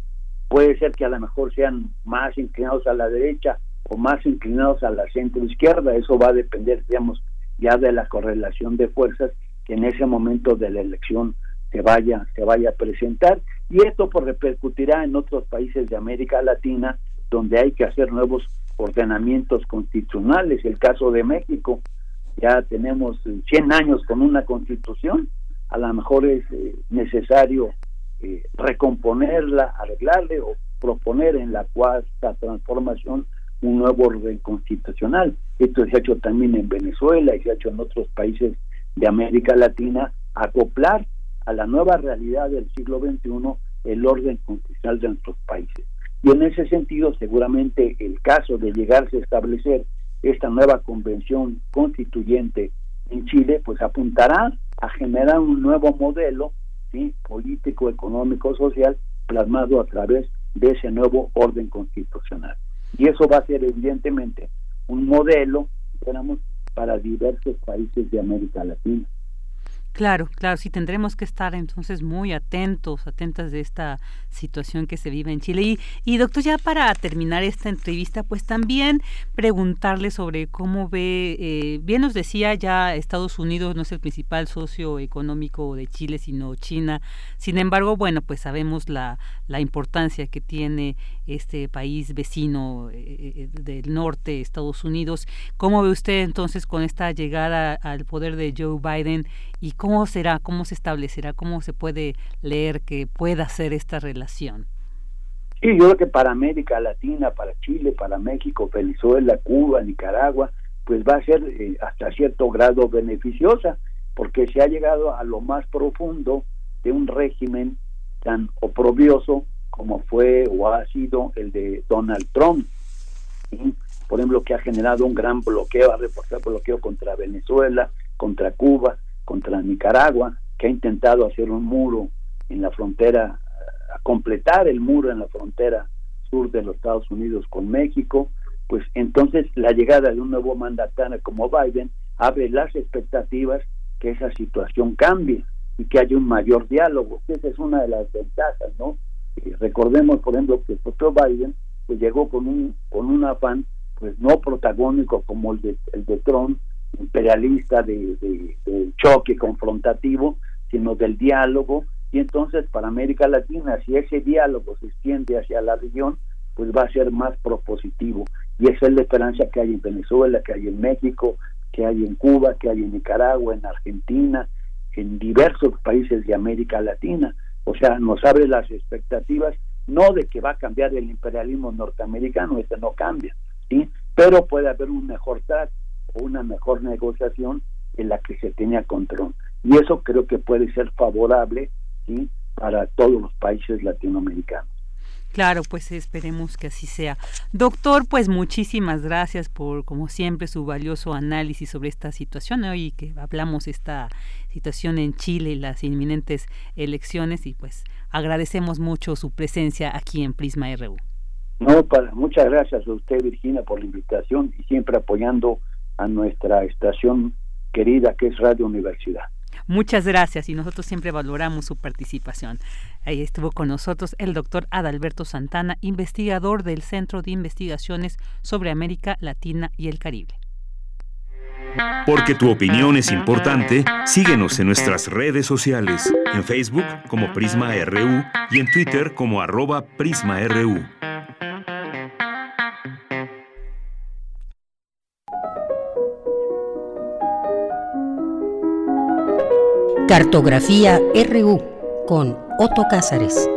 Speaker 36: Puede ser que a lo mejor sean más inclinados a la derecha o más inclinados a la centro izquierda. Eso va a depender, digamos, ya de la correlación de fuerzas que en ese momento de la elección se vaya, se vaya a presentar y esto pues repercutirá en otros países de América Latina donde hay que hacer nuevos ordenamientos constitucionales. El caso de México, ya tenemos 100 años con una constitución, a lo mejor es eh, necesario eh, recomponerla, arreglarle o proponer en la cuarta transformación un nuevo orden constitucional. Esto se ha hecho también en Venezuela y se ha hecho en otros países de América Latina, acoplar a la nueva realidad del siglo XXI el orden constitucional de nuestros países. Y en ese sentido, seguramente el caso de llegarse a establecer esta nueva convención constituyente en Chile, pues apuntará a generar un nuevo modelo político, económico, social, plasmado a través de ese nuevo orden constitucional. Y eso va a ser evidentemente un modelo, digamos, para diversos países de América Latina.
Speaker 1: Claro, claro, sí tendremos que estar entonces muy atentos, atentas de esta situación que se vive en Chile. Y, y doctor, ya para terminar esta entrevista, pues también preguntarle sobre cómo ve, eh, bien nos decía ya Estados Unidos no es el principal socio económico de Chile, sino China. Sin embargo, bueno, pues sabemos la, la importancia que tiene este país vecino eh, eh, del norte, Estados Unidos. ¿Cómo ve usted entonces con esta llegada al poder de Joe Biden? ¿Y cómo será, cómo se establecerá, cómo se puede leer que pueda ser esta relación?
Speaker 36: Sí, yo creo que para América Latina, para Chile, para México, Venezuela, Cuba, Nicaragua, pues va a ser eh, hasta cierto grado beneficiosa, porque se ha llegado a lo más profundo de un régimen tan oprobioso como fue o ha sido el de Donald Trump. Por ejemplo, que ha generado un gran bloqueo, ha reportado bloqueo contra Venezuela, contra Cuba, contra Nicaragua, que ha intentado hacer un muro en la frontera, completar el muro en la frontera sur de los Estados Unidos con México, pues entonces la llegada de un nuevo mandatario como Biden abre las expectativas que esa situación cambie y que haya un mayor diálogo. Esa es una de las ventajas, ¿no? Eh, recordemos, por ejemplo, que el propio Biden pues llegó con un con un afán pues no protagónico como el de, el de Trump, imperialista de, choque confrontativo, sino del diálogo. Y entonces para América Latina, si ese diálogo se extiende hacia la región, pues va a ser más propositivo. Y esa es la esperanza que hay en Venezuela, que hay en México, que hay en Cuba, que hay en Nicaragua, en Argentina, en diversos países de América Latina. O sea, nos abre las expectativas, no de que va a cambiar el imperialismo norteamericano, ese no cambia, ¿sí? pero puede haber un mejor trato una mejor negociación en la que se tenía control. Y eso creo que puede ser favorable ¿sí? para todos los países latinoamericanos.
Speaker 1: Claro, pues esperemos que así sea. Doctor, pues muchísimas gracias por, como siempre, su valioso análisis sobre esta situación. Hoy que hablamos esta situación en Chile y las inminentes elecciones y pues agradecemos mucho su presencia aquí en Prisma RU.
Speaker 36: No, para, muchas gracias a usted, Virginia, por la invitación y siempre apoyando a nuestra estación querida que es Radio Universidad.
Speaker 1: Muchas gracias y nosotros siempre valoramos su participación. Ahí estuvo con nosotros el doctor Adalberto Santana, investigador del Centro de Investigaciones sobre América Latina y el Caribe.
Speaker 2: Porque tu opinión es importante, síguenos en nuestras redes sociales, en Facebook como Prisma RU y en Twitter como arroba PrismaRU.
Speaker 37: Cartografía RU con Otto Cázares.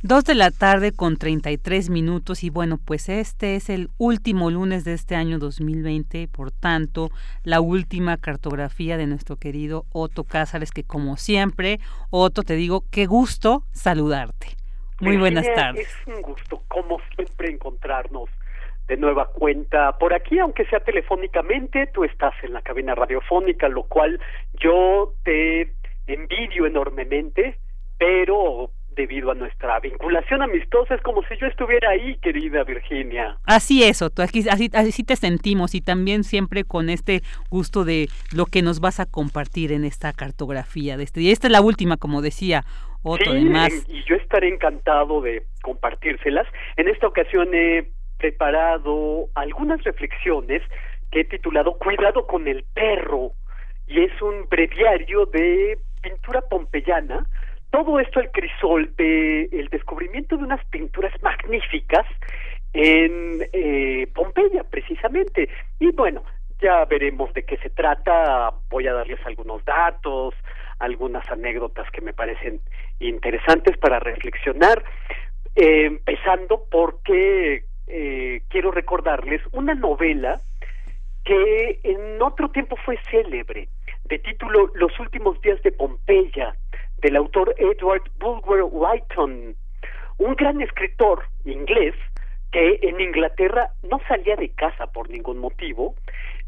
Speaker 1: Dos de la tarde con 33 minutos y bueno, pues este es el último lunes de este año 2020, por tanto, la última cartografía de nuestro querido Otto Cázares, que como siempre, Otto, te digo, qué gusto saludarte. Muy buenas tardes.
Speaker 38: Es un gusto, como siempre, encontrarnos de nueva cuenta por aquí, aunque sea telefónicamente, tú estás en la cabina radiofónica, lo cual yo te envidio enormemente, pero debido a nuestra vinculación amistosa. Es como si yo estuviera ahí, querida Virginia.
Speaker 1: Así es, Otto, aquí, así, así te sentimos y también siempre con este gusto de lo que nos vas a compartir en esta cartografía de este Y esta es la última, como decía Otto, además.
Speaker 38: Y yo estaré encantado de compartírselas. En esta ocasión he preparado algunas reflexiones que he titulado Cuidado con el perro y es un breviario de pintura pompeyana. Todo esto el crisol de el descubrimiento de unas pinturas magníficas en eh, Pompeya precisamente. Y bueno ya veremos de qué se trata. Voy a darles algunos datos algunas anécdotas que me parecen interesantes para reflexionar eh, empezando porque eh, quiero recordarles una novela que en otro tiempo fue célebre de título Los últimos días de Pompeya del autor Edward Bulwer Lytton, un gran escritor inglés que en Inglaterra no salía de casa por ningún motivo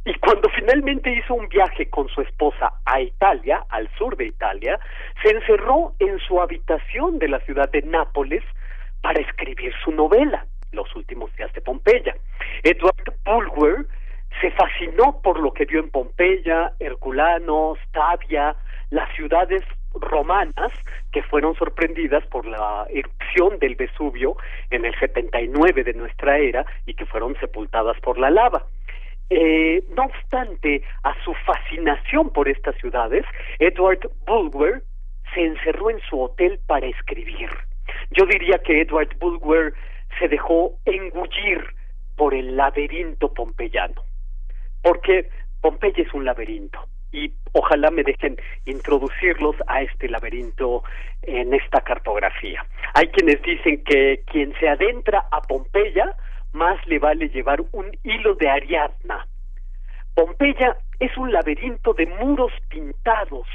Speaker 38: y cuando finalmente hizo un viaje con su esposa a Italia, al sur de Italia, se encerró en su habitación de la ciudad de Nápoles para escribir su novela, Los últimos días de Pompeya. Edward Bulwer se fascinó por lo que vio en Pompeya, Herculano, Stavia, las ciudades romanas que fueron sorprendidas por la erupción del Vesubio en el 79 de nuestra era y que fueron sepultadas por la lava. Eh, no obstante, a su fascinación por estas ciudades, Edward Bulwer se encerró en su hotel para escribir. Yo diría que Edward Bulwer se dejó engullir por el laberinto pompeyano, porque Pompeya es un laberinto y ojalá me dejen introducirlos a este laberinto en esta cartografía. Hay quienes dicen que quien se adentra a Pompeya más le vale llevar un hilo de Ariadna. Pompeya es un laberinto de muros pintados.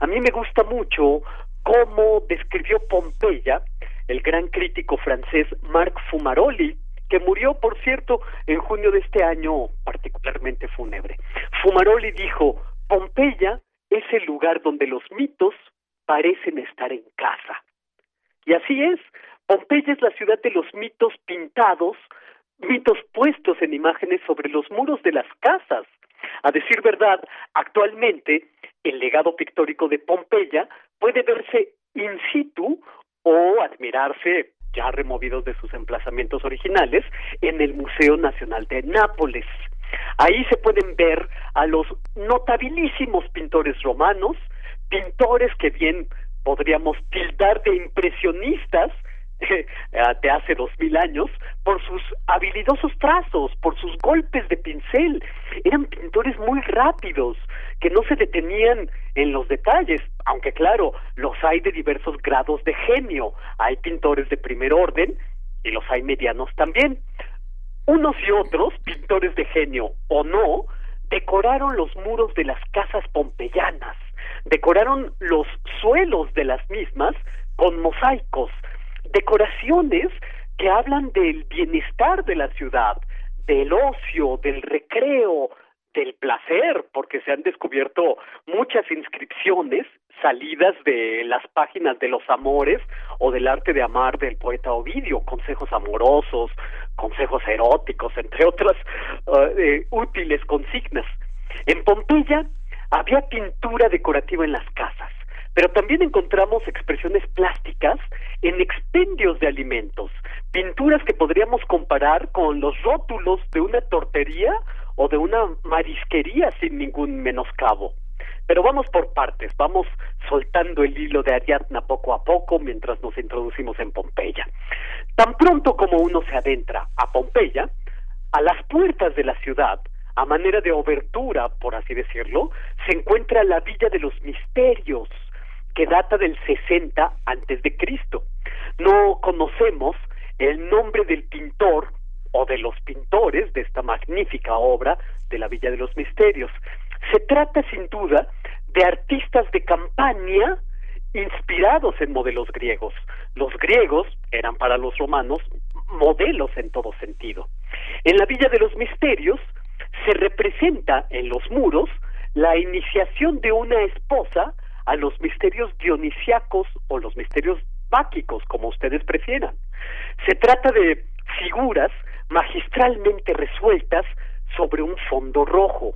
Speaker 38: A mí me gusta mucho cómo describió Pompeya el gran crítico francés Marc Fumaroli, que murió, por cierto, en junio de este año particularmente fúnebre. Fumaroli dijo, Pompeya es el lugar donde los mitos parecen estar en casa. Y así es, Pompeya es la ciudad de los mitos pintados, mitos puestos en imágenes sobre los muros de las casas. A decir verdad, actualmente el legado pictórico de Pompeya puede verse in situ o admirarse ya removidos de sus emplazamientos originales en el Museo Nacional de Nápoles. Ahí se pueden ver a los notabilísimos pintores romanos, pintores que bien podríamos tildar de impresionistas eh, de hace dos mil años por sus habilidosos trazos, por sus golpes de pincel. Eran pintores muy rápidos, que no se detenían en los detalles, aunque claro, los hay de diversos grados de genio. Hay pintores de primer orden y los hay medianos también. Unos y otros, pintores de genio o no, decoraron los muros de las casas pompeyanas, decoraron los suelos de las mismas con mosaicos, decoraciones que hablan del bienestar de la ciudad, del ocio, del recreo, del placer, porque se han descubierto muchas inscripciones salidas de las páginas de los amores o del arte de amar del poeta Ovidio, consejos amorosos, consejos eróticos, entre otras eh, útiles consignas. En Pompeya había pintura decorativa en las casas, pero también encontramos expresiones plásticas en expendios de alimentos, pinturas que podríamos comparar con los rótulos de una tortería o de una marisquería sin ningún menoscabo. Pero vamos por partes, vamos soltando el hilo de Ariadna poco a poco mientras nos introducimos en Pompeya. Tan pronto como uno se adentra a Pompeya, a las puertas de la ciudad, a manera de obertura, por así decirlo, se encuentra la Villa de los Misterios, que data del 60 antes de Cristo. No conocemos el nombre del pintor o de los pintores de esta magnífica obra de la Villa de los Misterios. Se trata sin duda de artistas de campaña inspirados en modelos griegos. Los griegos eran para los romanos modelos en todo sentido. En la Villa de los Misterios se representa en los muros la iniciación de una esposa a los misterios dionisiacos o los misterios báquicos, como ustedes prefieran. Se trata de figuras magistralmente resueltas sobre un fondo rojo.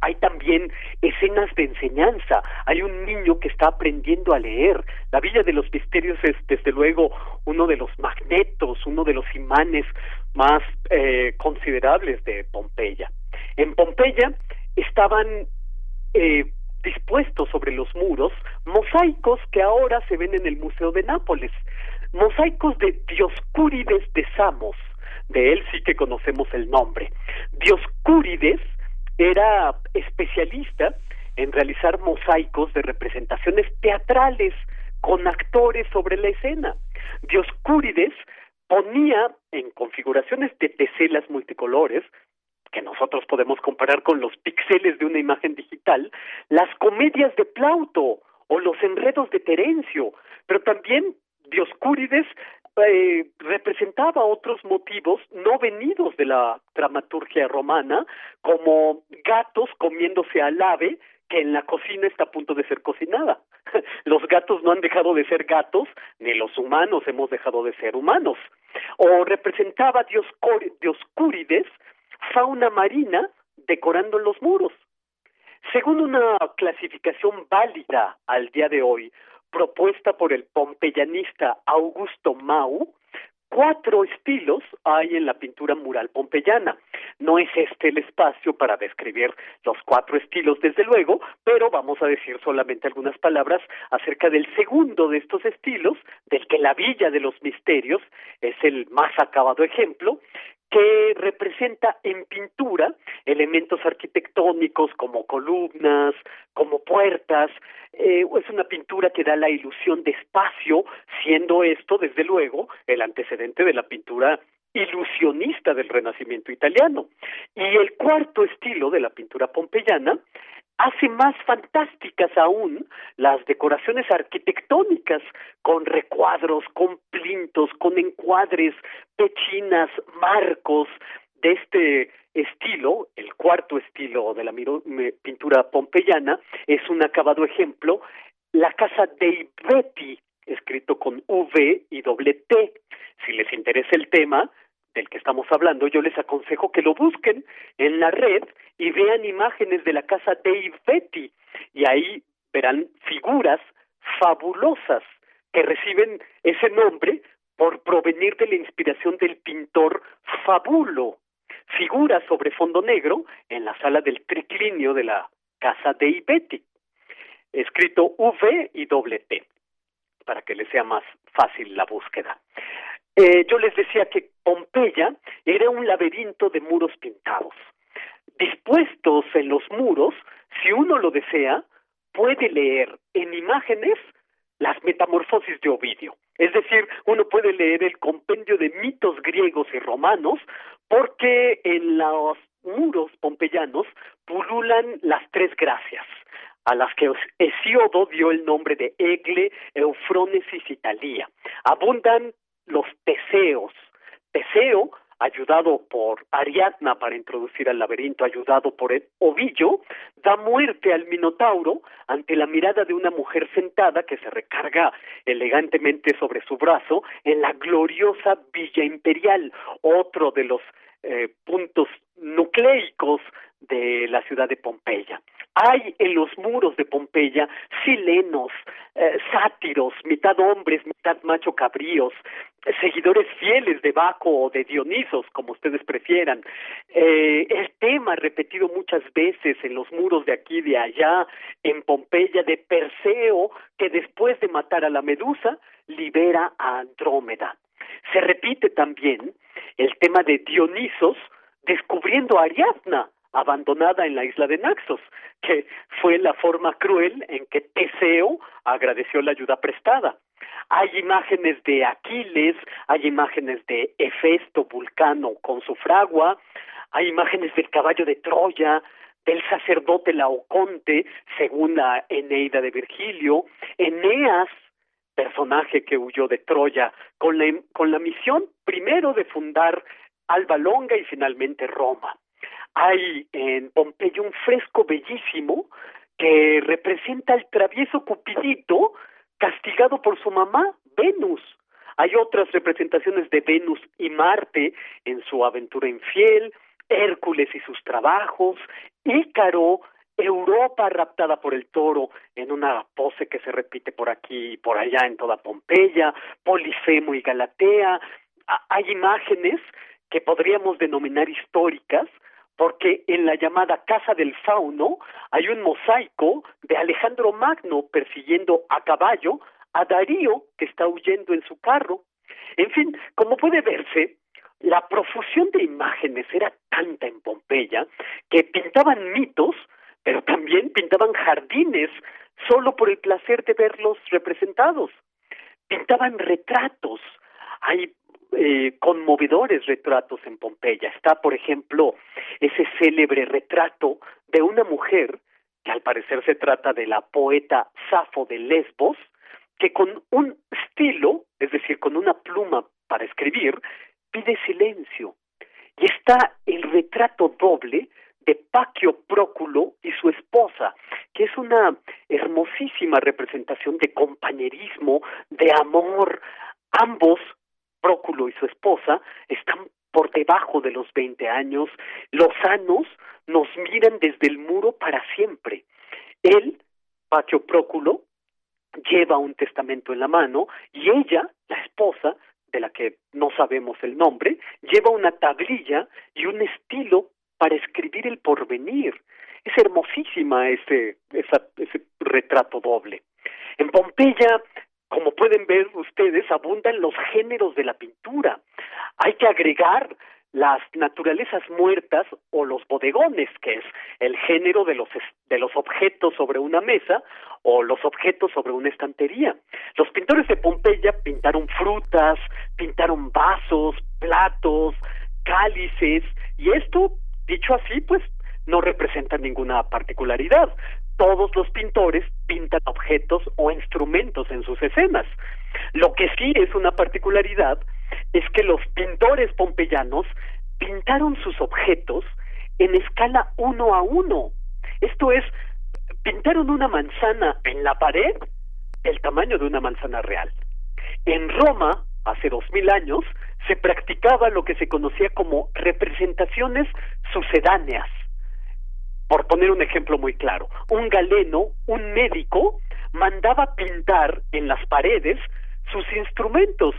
Speaker 38: Hay también escenas de enseñanza. Hay un niño que está aprendiendo a leer. La Villa de los Misterios es, desde luego, uno de los magnetos, uno de los imanes más eh, considerables de Pompeya. En Pompeya estaban eh, dispuestos sobre los muros mosaicos que ahora se ven en el Museo de Nápoles, mosaicos de Dioscúrides de Samos, de él sí que conocemos el nombre. Dioscúrides era especialista en realizar mosaicos de representaciones teatrales con actores sobre la escena. Dioscúrides ponía en configuraciones de teselas multicolores que nosotros podemos comparar con los píxeles de una imagen digital, las comedias de Plauto o los enredos de Terencio, pero también Dioscúrides eh, representaba otros motivos no venidos de la dramaturgia romana, como gatos comiéndose al ave que en la cocina está a punto de ser cocinada. Los gatos no han dejado de ser gatos, ni los humanos hemos dejado de ser humanos. O representaba Dioscúrides fauna marina decorando los muros. Según una clasificación válida al día de hoy, propuesta por el pompeyanista Augusto Mau, cuatro estilos hay en la pintura mural pompeyana. No es este el espacio para describir los cuatro estilos, desde luego, pero vamos a decir solamente algunas palabras acerca del segundo de estos estilos, del que la Villa de los Misterios es el más acabado ejemplo, que representa en pintura elementos arquitectónicos como columnas, como puertas. Eh, es una pintura que da la ilusión de espacio, siendo esto, desde luego, el antecedente de la pintura ilusionista del Renacimiento italiano. Y el cuarto estilo de la pintura pompeyana hace más fantásticas aún las decoraciones arquitectónicas con recuadros, con plintos, con encuadres, pechinas, marcos de este estilo, el cuarto estilo de la pintura pompeyana, es un acabado ejemplo, la casa dei Betti, escrito con V y doble T. Si les interesa el tema, del que estamos hablando, yo les aconsejo que lo busquen en la red y vean imágenes de la casa Dave Betty y ahí verán figuras fabulosas que reciben ese nombre por provenir de la inspiración del pintor Fabulo. Figuras sobre fondo negro en la sala del triclinio de la casa de Betty, escrito V y doble T, para que les sea más fácil la búsqueda. Eh, yo les decía que Pompeya era un laberinto de muros pintados. Dispuestos en los muros, si uno lo desea, puede leer en imágenes las metamorfosis de Ovidio. Es decir, uno puede leer el compendio de mitos griegos y romanos porque en los muros pompeyanos pululan las tres gracias, a las que Hesíodo dio el nombre de Egle, Eufronesis y Talía. Abundan los teseos. Teseo ayudado por Ariadna para introducir al laberinto, ayudado por el ovillo, da muerte al Minotauro ante la mirada de una mujer sentada que se recarga elegantemente sobre su brazo en la gloriosa Villa Imperial, otro de los eh, puntos nucleicos de la ciudad de Pompeya. Hay en los muros de Pompeya silenos, eh, sátiros, mitad hombres, mitad macho cabríos, seguidores fieles de Baco o de Dionisos, como ustedes prefieran. Eh, el tema repetido muchas veces en los muros de aquí y de allá, en Pompeya, de Perseo, que después de matar a la medusa, libera a Andrómeda. Se repite también el tema de Dionisos descubriendo a Ariadna, abandonada en la isla de Naxos, que fue la forma cruel en que Teseo agradeció la ayuda prestada. Hay imágenes de Aquiles, hay imágenes de Hefesto, Vulcano con su fragua, hay imágenes del caballo de Troya, del sacerdote Laoconte, según la Eneida de Virgilio, Eneas, personaje que huyó de Troya, con la, con la misión primero de fundar Alba Longa y finalmente Roma. Hay en Pompeya un fresco bellísimo que representa al travieso Cupidito castigado por su mamá, Venus. Hay otras representaciones de Venus y Marte en su aventura infiel, Hércules y sus trabajos, Ícaro, Europa raptada por el toro en una pose que se repite por aquí y por allá en toda Pompeya, Polifemo y Galatea. Hay imágenes que podríamos denominar históricas, porque en la llamada Casa del Fauno hay un mosaico de Alejandro Magno persiguiendo a caballo a Darío que está huyendo en su carro. En fin, como puede verse, la profusión de imágenes era tanta en Pompeya que pintaban mitos, pero también pintaban jardines solo por el placer de verlos representados. Pintaban retratos. Hay eh, conmovedores retratos en Pompeya. Está, por ejemplo, ese célebre retrato de una mujer, que al parecer se trata de la poeta Safo de Lesbos, que con un estilo, es decir, con una pluma para escribir, pide silencio. Y está el retrato doble de Paquio Próculo y su esposa, que es una hermosísima representación de compañerismo, de amor, ambos Próculo y su esposa están por debajo de los 20 años, los sanos nos miran desde el muro para siempre. Él, Pacho Próculo, lleva un testamento en la mano y ella, la esposa, de la que no sabemos el nombre, lleva una tablilla y un estilo para escribir el porvenir. Es hermosísima ese, ese retrato doble. En Pompeya como pueden ver ustedes, abundan los géneros de la pintura. Hay que agregar las naturalezas muertas o los bodegones, que es el género de los, de los objetos sobre una mesa o los objetos sobre una estantería. Los pintores de Pompeya pintaron frutas, pintaron vasos, platos, cálices, y esto, dicho así, pues no representa ninguna particularidad todos los pintores pintan objetos o instrumentos en sus escenas. Lo que sí es una particularidad es que los pintores pompeyanos pintaron sus objetos en escala uno a uno. Esto es, pintaron una manzana en la pared del tamaño de una manzana real. En Roma, hace dos mil años, se practicaba lo que se conocía como representaciones sucedáneas por poner un ejemplo muy claro, un galeno, un médico, mandaba pintar en las paredes sus instrumentos,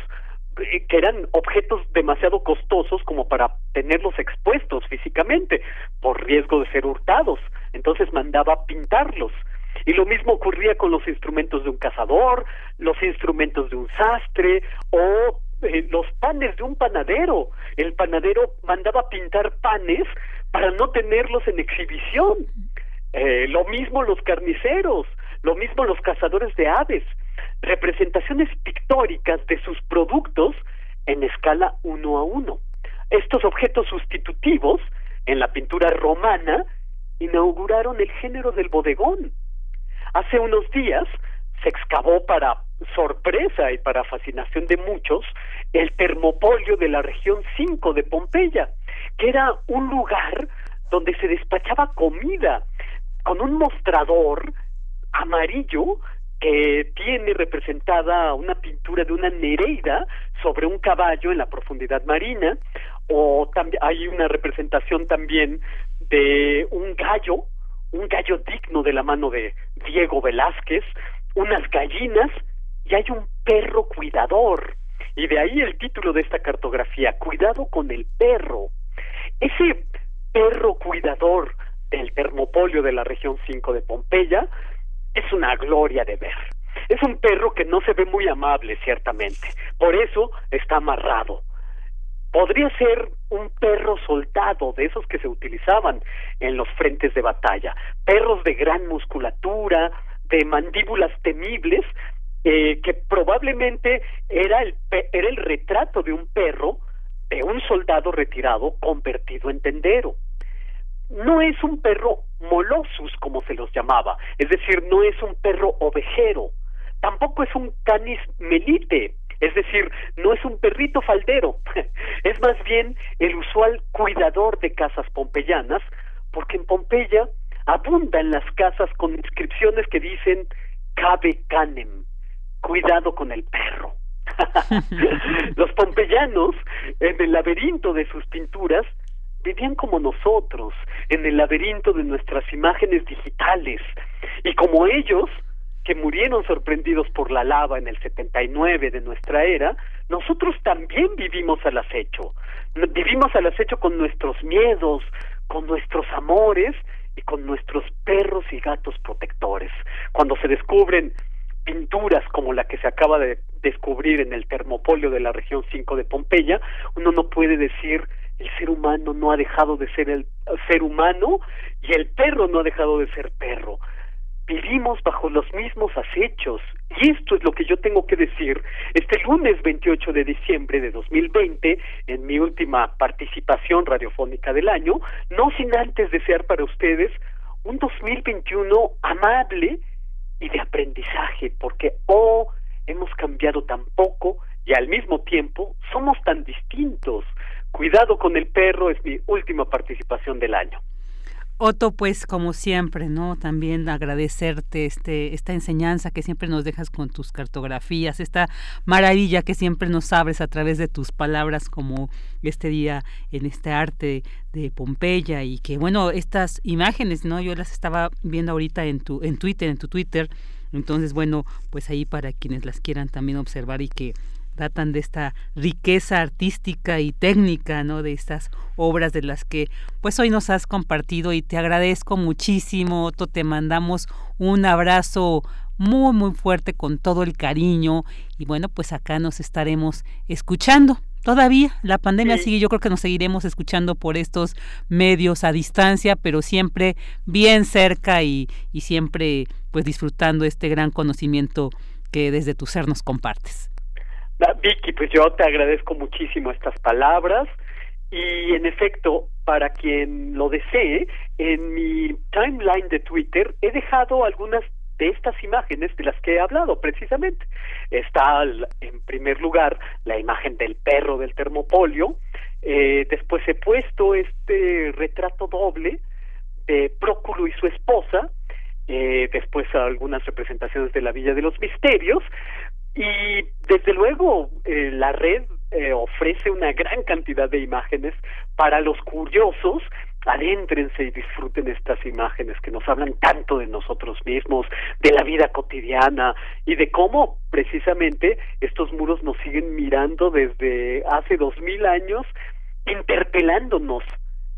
Speaker 38: eh, que eran objetos demasiado costosos como para tenerlos expuestos físicamente, por riesgo de ser hurtados. Entonces mandaba pintarlos. Y lo mismo ocurría con los instrumentos de un cazador, los instrumentos de un sastre o eh, los panes de un panadero. El panadero mandaba pintar panes para no tenerlos en exhibición. Eh, lo mismo los carniceros, lo mismo los cazadores de aves, representaciones pictóricas de sus productos en escala uno a uno. Estos objetos sustitutivos en la pintura romana inauguraron el género del bodegón. Hace unos días se excavó para sorpresa y para fascinación de muchos el termopolio de la región 5 de Pompeya, que era un lugar donde se despachaba comida con un mostrador amarillo que tiene representada una pintura de una nereida sobre un caballo en la profundidad marina, o hay una representación también de un gallo, un gallo digno de la mano de Diego Velázquez, unas gallinas y hay un perro cuidador. Y de ahí el título de esta cartografía, Cuidado con el perro. Ese perro cuidador del termopolio de la región 5 de Pompeya es una gloria de ver. Es un perro que no se ve muy amable, ciertamente. Por eso está amarrado. Podría ser un perro soldado, de esos que se utilizaban en los frentes de batalla. Perros de gran musculatura, de mandíbulas temibles, eh, que probablemente era el, era el retrato de un perro de un soldado retirado convertido en tendero. No es un perro molosus, como se los llamaba, es decir, no es un perro ovejero, tampoco es un canis melite, es decir, no es un perrito faldero, es más bien el usual cuidador de casas pompeyanas, porque en Pompeya abundan las casas con inscripciones que dicen cabe canem, cuidado con el perro. Los pompeyanos, en el laberinto de sus pinturas, vivían como nosotros, en el laberinto de nuestras imágenes digitales, y como ellos, que murieron sorprendidos por la lava en el 79 de nuestra era, nosotros también vivimos al acecho. Vivimos al acecho con nuestros miedos, con nuestros amores y con nuestros perros y gatos protectores. Cuando se descubren pinturas como la que se acaba de descubrir en el termopolio de la región 5 de Pompeya, uno no puede decir el ser humano no ha dejado de ser el ser humano y el perro no ha dejado de ser perro vivimos bajo los mismos acechos. Y esto es lo que yo tengo que decir este lunes 28 de diciembre de 2020, en mi última participación radiofónica del año, no sin antes desear para ustedes un 2021 amable y de aprendizaje, porque oh, hemos cambiado tan poco y al mismo tiempo somos tan distintos. Cuidado con el perro es mi última participación del año.
Speaker 1: Otto, pues como siempre, ¿no? También agradecerte este, esta enseñanza que siempre nos dejas con tus cartografías, esta maravilla que siempre nos abres a través de tus palabras como este día en este arte de Pompeya y que bueno, estas imágenes, ¿no? Yo las estaba viendo ahorita en tu en Twitter, en tu Twitter. Entonces, bueno, pues ahí para quienes las quieran también observar y que datan de esta riqueza artística y técnica, ¿no? De estas obras de las que pues hoy nos has compartido y te agradezco muchísimo, te mandamos un abrazo muy muy fuerte con todo el cariño y bueno, pues acá nos estaremos escuchando. Todavía la pandemia sigue, yo creo que nos seguiremos escuchando por estos medios a distancia, pero siempre bien cerca y, y siempre pues disfrutando este gran conocimiento que desde tu ser nos compartes.
Speaker 38: Vicky, pues yo te agradezco muchísimo estas palabras y en efecto, para quien lo desee, en mi timeline de Twitter he dejado algunas de estas imágenes de las que he hablado precisamente. Está en primer lugar la imagen del perro del termopolio, eh, después he puesto este retrato doble de Próculo y su esposa, eh, después algunas representaciones de la Villa de los Misterios, y desde luego eh, la red eh, ofrece una gran cantidad de imágenes para los curiosos. Adéntrense y disfruten estas imágenes que nos hablan tanto de nosotros mismos, de la vida cotidiana y de cómo precisamente estos muros nos siguen mirando desde hace dos mil años, interpelándonos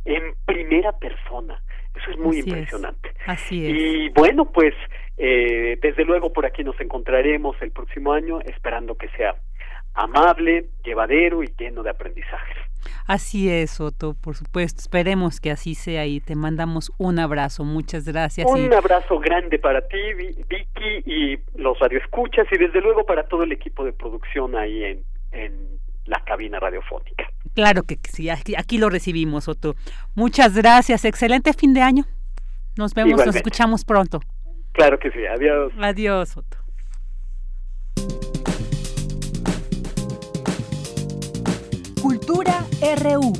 Speaker 38: en primera persona. Eso es muy impresionante.
Speaker 1: así es.
Speaker 38: Y bueno, pues eh, desde luego por aquí nos encontraremos el próximo año, esperando que sea amable, llevadero y lleno de aprendizajes.
Speaker 1: Así es, Otto, por supuesto. Esperemos que así sea y te mandamos un abrazo. Muchas gracias.
Speaker 38: Un abrazo grande para ti, Vicky, y los radioescuchas, y desde luego para todo el equipo de producción ahí en, en la cabina radiofónica.
Speaker 1: Claro que sí, aquí, aquí lo recibimos, Otto. Muchas gracias. Excelente fin de año. Nos vemos, nos escuchamos pronto.
Speaker 38: Claro que sí, adiós.
Speaker 1: Adiós, Otto.
Speaker 37: RU.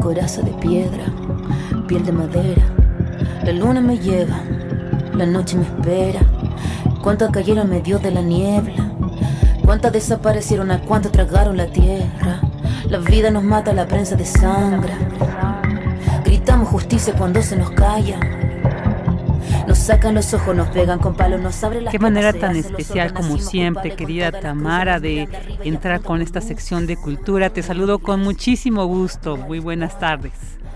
Speaker 39: Coraza de piedra, piel de madera. La luna me lleva, la noche me espera. Cuántas cayeron medio de la niebla. Cuántas desaparecieron, a cuántas tragaron la tierra. La vida nos mata, la prensa de sangre. Gritamos justicia cuando se nos calla. Nos sacan los ojos, nos pegan con palos, nos abren las
Speaker 1: Qué manera tan especial como siempre, querida Tamara, de entrar con esta sección de cultura. Te saludo con muchísimo gusto. Muy buenas tardes.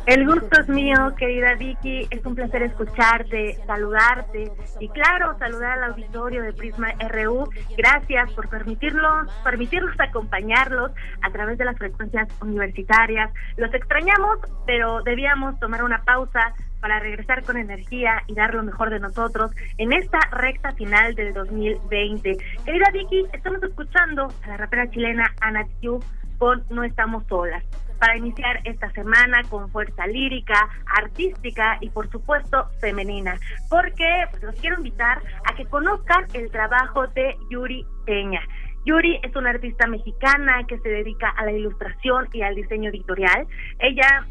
Speaker 40: El gusto es mío, querida Vicky. Es un placer escucharte, saludarte y, claro, saludar al auditorio de Prisma RU. Gracias por permitirnos, permitirnos acompañarlos a través de las frecuencias universitarias. Los extrañamos, pero debíamos tomar una pausa para regresar con energía y dar lo mejor de nosotros en esta recta final del 2020. Querida Vicky, estamos escuchando a la rapera chilena Ana Tiu con No Estamos Solas para iniciar esta semana con fuerza lírica, artística y por supuesto femenina, porque pues, los quiero invitar a que conozcan el trabajo de Yuri Peña. Yuri es una artista mexicana que se dedica a la ilustración y al diseño editorial. Ella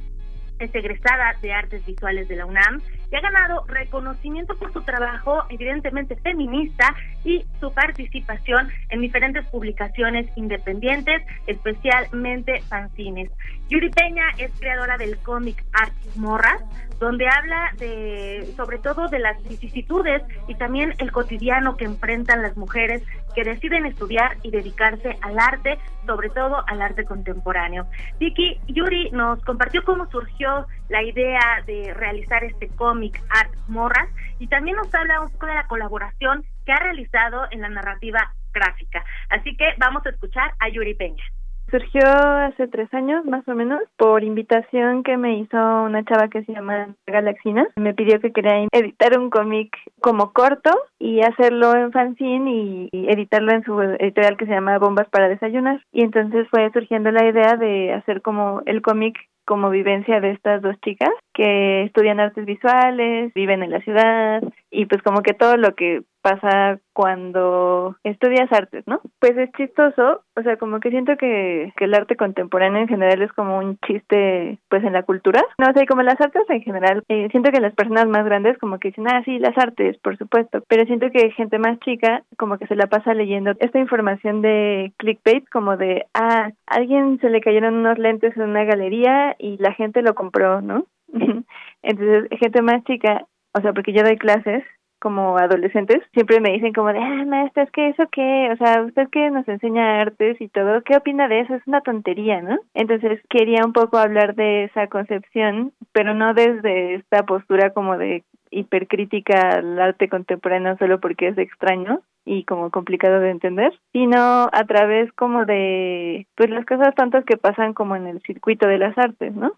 Speaker 40: es egresada de Artes Visuales de la UNAM y ha ganado reconocimiento por su trabajo evidentemente feminista y su participación en diferentes publicaciones independientes, especialmente fanzines. Yuri Peña es creadora del cómic Art Morras, donde habla de sobre todo de las vicisitudes y también el cotidiano que enfrentan las mujeres que deciden estudiar y dedicarse al arte, sobre todo al arte contemporáneo. Vicky Yuri nos compartió cómo surgió la idea de realizar este cómic Art Morras y también nos habla un poco de la colaboración que ha realizado en la narrativa gráfica. Así que vamos a escuchar a Yuri Peña.
Speaker 41: Surgió hace tres años más o menos por invitación que me hizo una chava que se llama Galaxina. Me pidió que quería editar un cómic como corto y hacerlo en fanzine y, y, editarlo en su editorial que se llama Bombas para Desayunar. Y entonces fue surgiendo la idea de hacer como el cómic como vivencia de estas dos chicas que estudian artes visuales, viven en la ciudad y pues como que todo lo que pasa cuando estudias artes, ¿no? Pues es chistoso, o sea, como que siento que, que el arte contemporáneo en general es como un chiste, pues en la cultura, no sé, como las artes en general, eh, siento que las personas más grandes como que dicen, ah, sí, las artes, por supuesto, pero siento que gente más chica como que se la pasa leyendo esta información de clickbait, como de, ah, a alguien se le cayeron unos lentes en una galería y la gente lo compró, ¿no? Entonces, gente más chica, o sea, porque yo doy clases como adolescentes, siempre me dicen como de, ah, maestra, es que eso qué, o sea, usted que nos enseña artes y todo, ¿qué opina de eso? Es una tontería, ¿no? Entonces quería un poco hablar de esa concepción, pero no desde esta postura como de hipercrítica al arte contemporáneo solo porque es extraño y como complicado de entender, sino a través como de pues las cosas tantas que pasan como en el circuito de las artes, ¿no?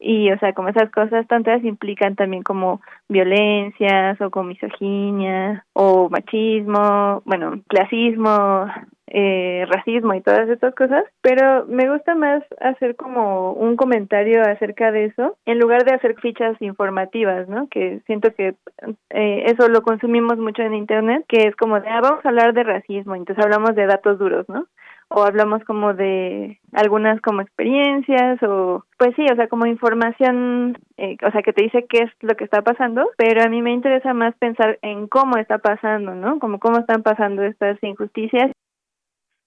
Speaker 41: Y o sea como esas cosas tantas implican también como violencias o como misoginia o machismo bueno clasismo eh, racismo y todas estas cosas. Pero me gusta más hacer como un comentario acerca de eso en lugar de hacer fichas informativas no que siento que eh, eso lo consumimos mucho en internet que es como de ah, vamos a hablar de racismo entonces hablamos de datos duros no o hablamos como de algunas como experiencias o pues sí, o sea, como información, eh, o sea, que te dice qué es lo que está pasando, pero a mí me interesa más pensar en cómo está pasando, ¿no? Como cómo están pasando estas injusticias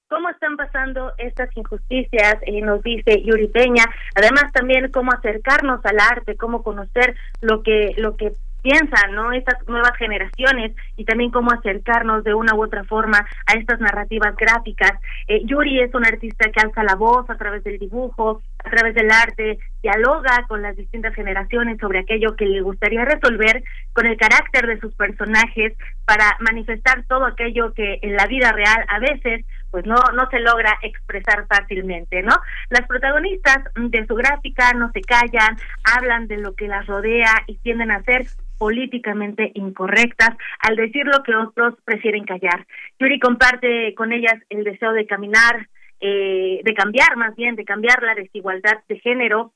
Speaker 40: cómo están pasando estas injusticias, eh, nos dice Yuri Peña, además también cómo acercarnos al arte, cómo conocer lo que lo que piensan, ¿no? Estas nuevas generaciones y también cómo acercarnos de una u otra forma a estas narrativas gráficas. Eh, Yuri es un artista que alza la voz a través del dibujo, a través del arte, dialoga con las distintas generaciones sobre aquello que le gustaría resolver con el carácter de sus personajes para manifestar todo aquello que en la vida real a veces pues no no se logra expresar fácilmente, ¿no? Las protagonistas de su gráfica no se callan, hablan de lo que las rodea y tienden a ser políticamente incorrectas al decir lo que otros prefieren callar. Yuri comparte con ellas el deseo de caminar, eh, de cambiar más bien, de cambiar la desigualdad de género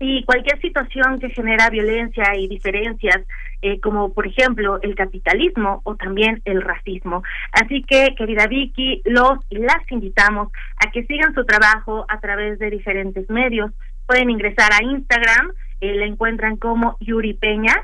Speaker 40: y cualquier situación que genera violencia y diferencias, eh, como por ejemplo el capitalismo o también el racismo. Así que, querida Vicky, los y las invitamos a que sigan su trabajo a través de diferentes medios. Pueden ingresar a Instagram, eh, la encuentran como Yuri Peña.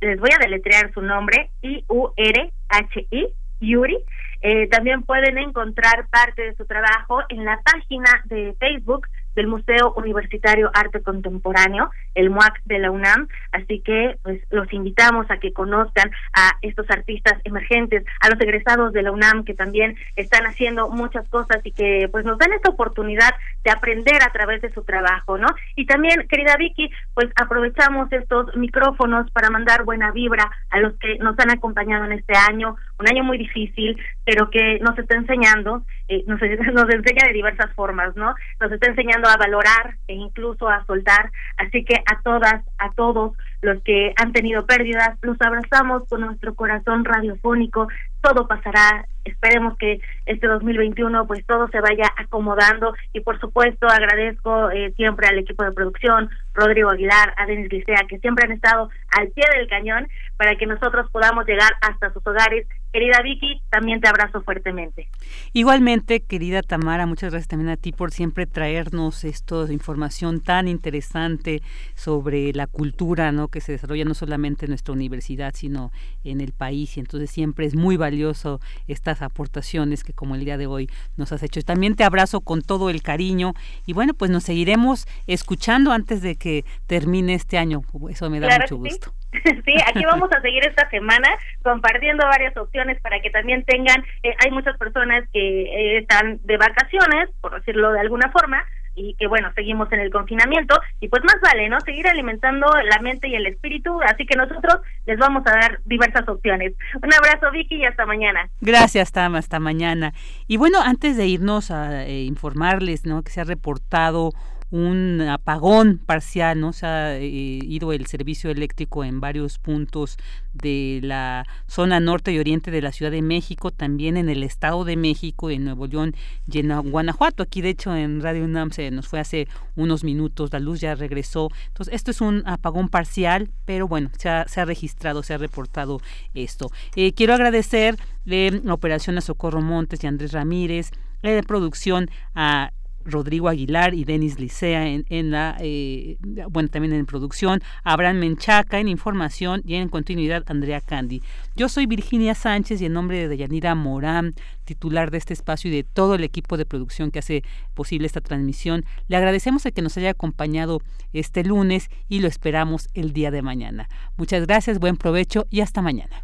Speaker 40: Les voy a deletrear su nombre, I-U-R-H-I, Yuri. Eh, también pueden encontrar parte de su trabajo en la página de Facebook del Museo Universitario Arte Contemporáneo, el MUAC de la UNAM. Así que pues los invitamos a que conozcan a estos artistas emergentes, a los egresados de la UNAM que también están haciendo muchas cosas y que pues nos dan esta oportunidad de aprender a través de su trabajo, ¿no? Y también, querida Vicky, pues aprovechamos estos micrófonos para mandar buena vibra a los que nos han acompañado en este año, un año muy difícil, pero que nos está enseñando, eh, nos, nos enseña de diversas formas, ¿no? Nos está enseñando a valorar e incluso a soltar. Así que a todas, a todos los que han tenido pérdidas, los abrazamos con nuestro corazón radiofónico. Todo pasará. Esperemos que este 2021 pues todo se vaya acomodando y por supuesto agradezco eh, siempre al equipo de producción, Rodrigo Aguilar, a Denis Licea, que siempre han estado al pie del cañón para que nosotros podamos llegar hasta sus hogares Querida Vicky, también te abrazo fuertemente.
Speaker 1: Igualmente, querida Tamara, muchas gracias también a ti por siempre traernos esto, información tan interesante sobre la cultura, ¿no? Que se desarrolla no solamente en nuestra universidad, sino en el país. Y entonces siempre es muy valioso estas aportaciones que como el día de hoy nos has hecho. También te abrazo con todo el cariño y bueno, pues nos seguiremos escuchando antes de que termine este año. Eso me da mucho gusto.
Speaker 40: Sí, aquí vamos a seguir esta semana compartiendo varias opciones para que también tengan, eh, hay muchas personas que eh, están de vacaciones, por decirlo de alguna forma, y que bueno, seguimos en el confinamiento y pues más vale, ¿no? Seguir alimentando la mente y el espíritu, así que nosotros les vamos a dar diversas opciones. Un abrazo Vicky y hasta mañana.
Speaker 1: Gracias Tam, hasta mañana. Y bueno, antes de irnos a eh, informarles, ¿no? Que se ha reportado un apagón parcial, ¿no? Se ha eh, ido el servicio eléctrico en varios puntos de la zona norte y oriente de la Ciudad de México, también en el Estado de México, en Nuevo León y en Guanajuato. Aquí, de hecho, en Radio UNAM se nos fue hace unos minutos, la luz ya regresó. Entonces, esto es un apagón parcial, pero bueno, se ha, registrado, se ha reportado esto. Eh, quiero agradecer de Operación a Socorro Montes y Andrés Ramírez, de producción a Rodrigo Aguilar y Denis Licea en, la, eh, bueno, también en producción, Abraham Menchaca en información y en continuidad Andrea Candy. Yo soy Virginia Sánchez y en nombre de Deyanira Morán, titular de este espacio y de todo el equipo de producción que hace posible esta transmisión, le agradecemos el que nos haya acompañado este lunes y lo esperamos el día de mañana. Muchas gracias, buen provecho y hasta mañana.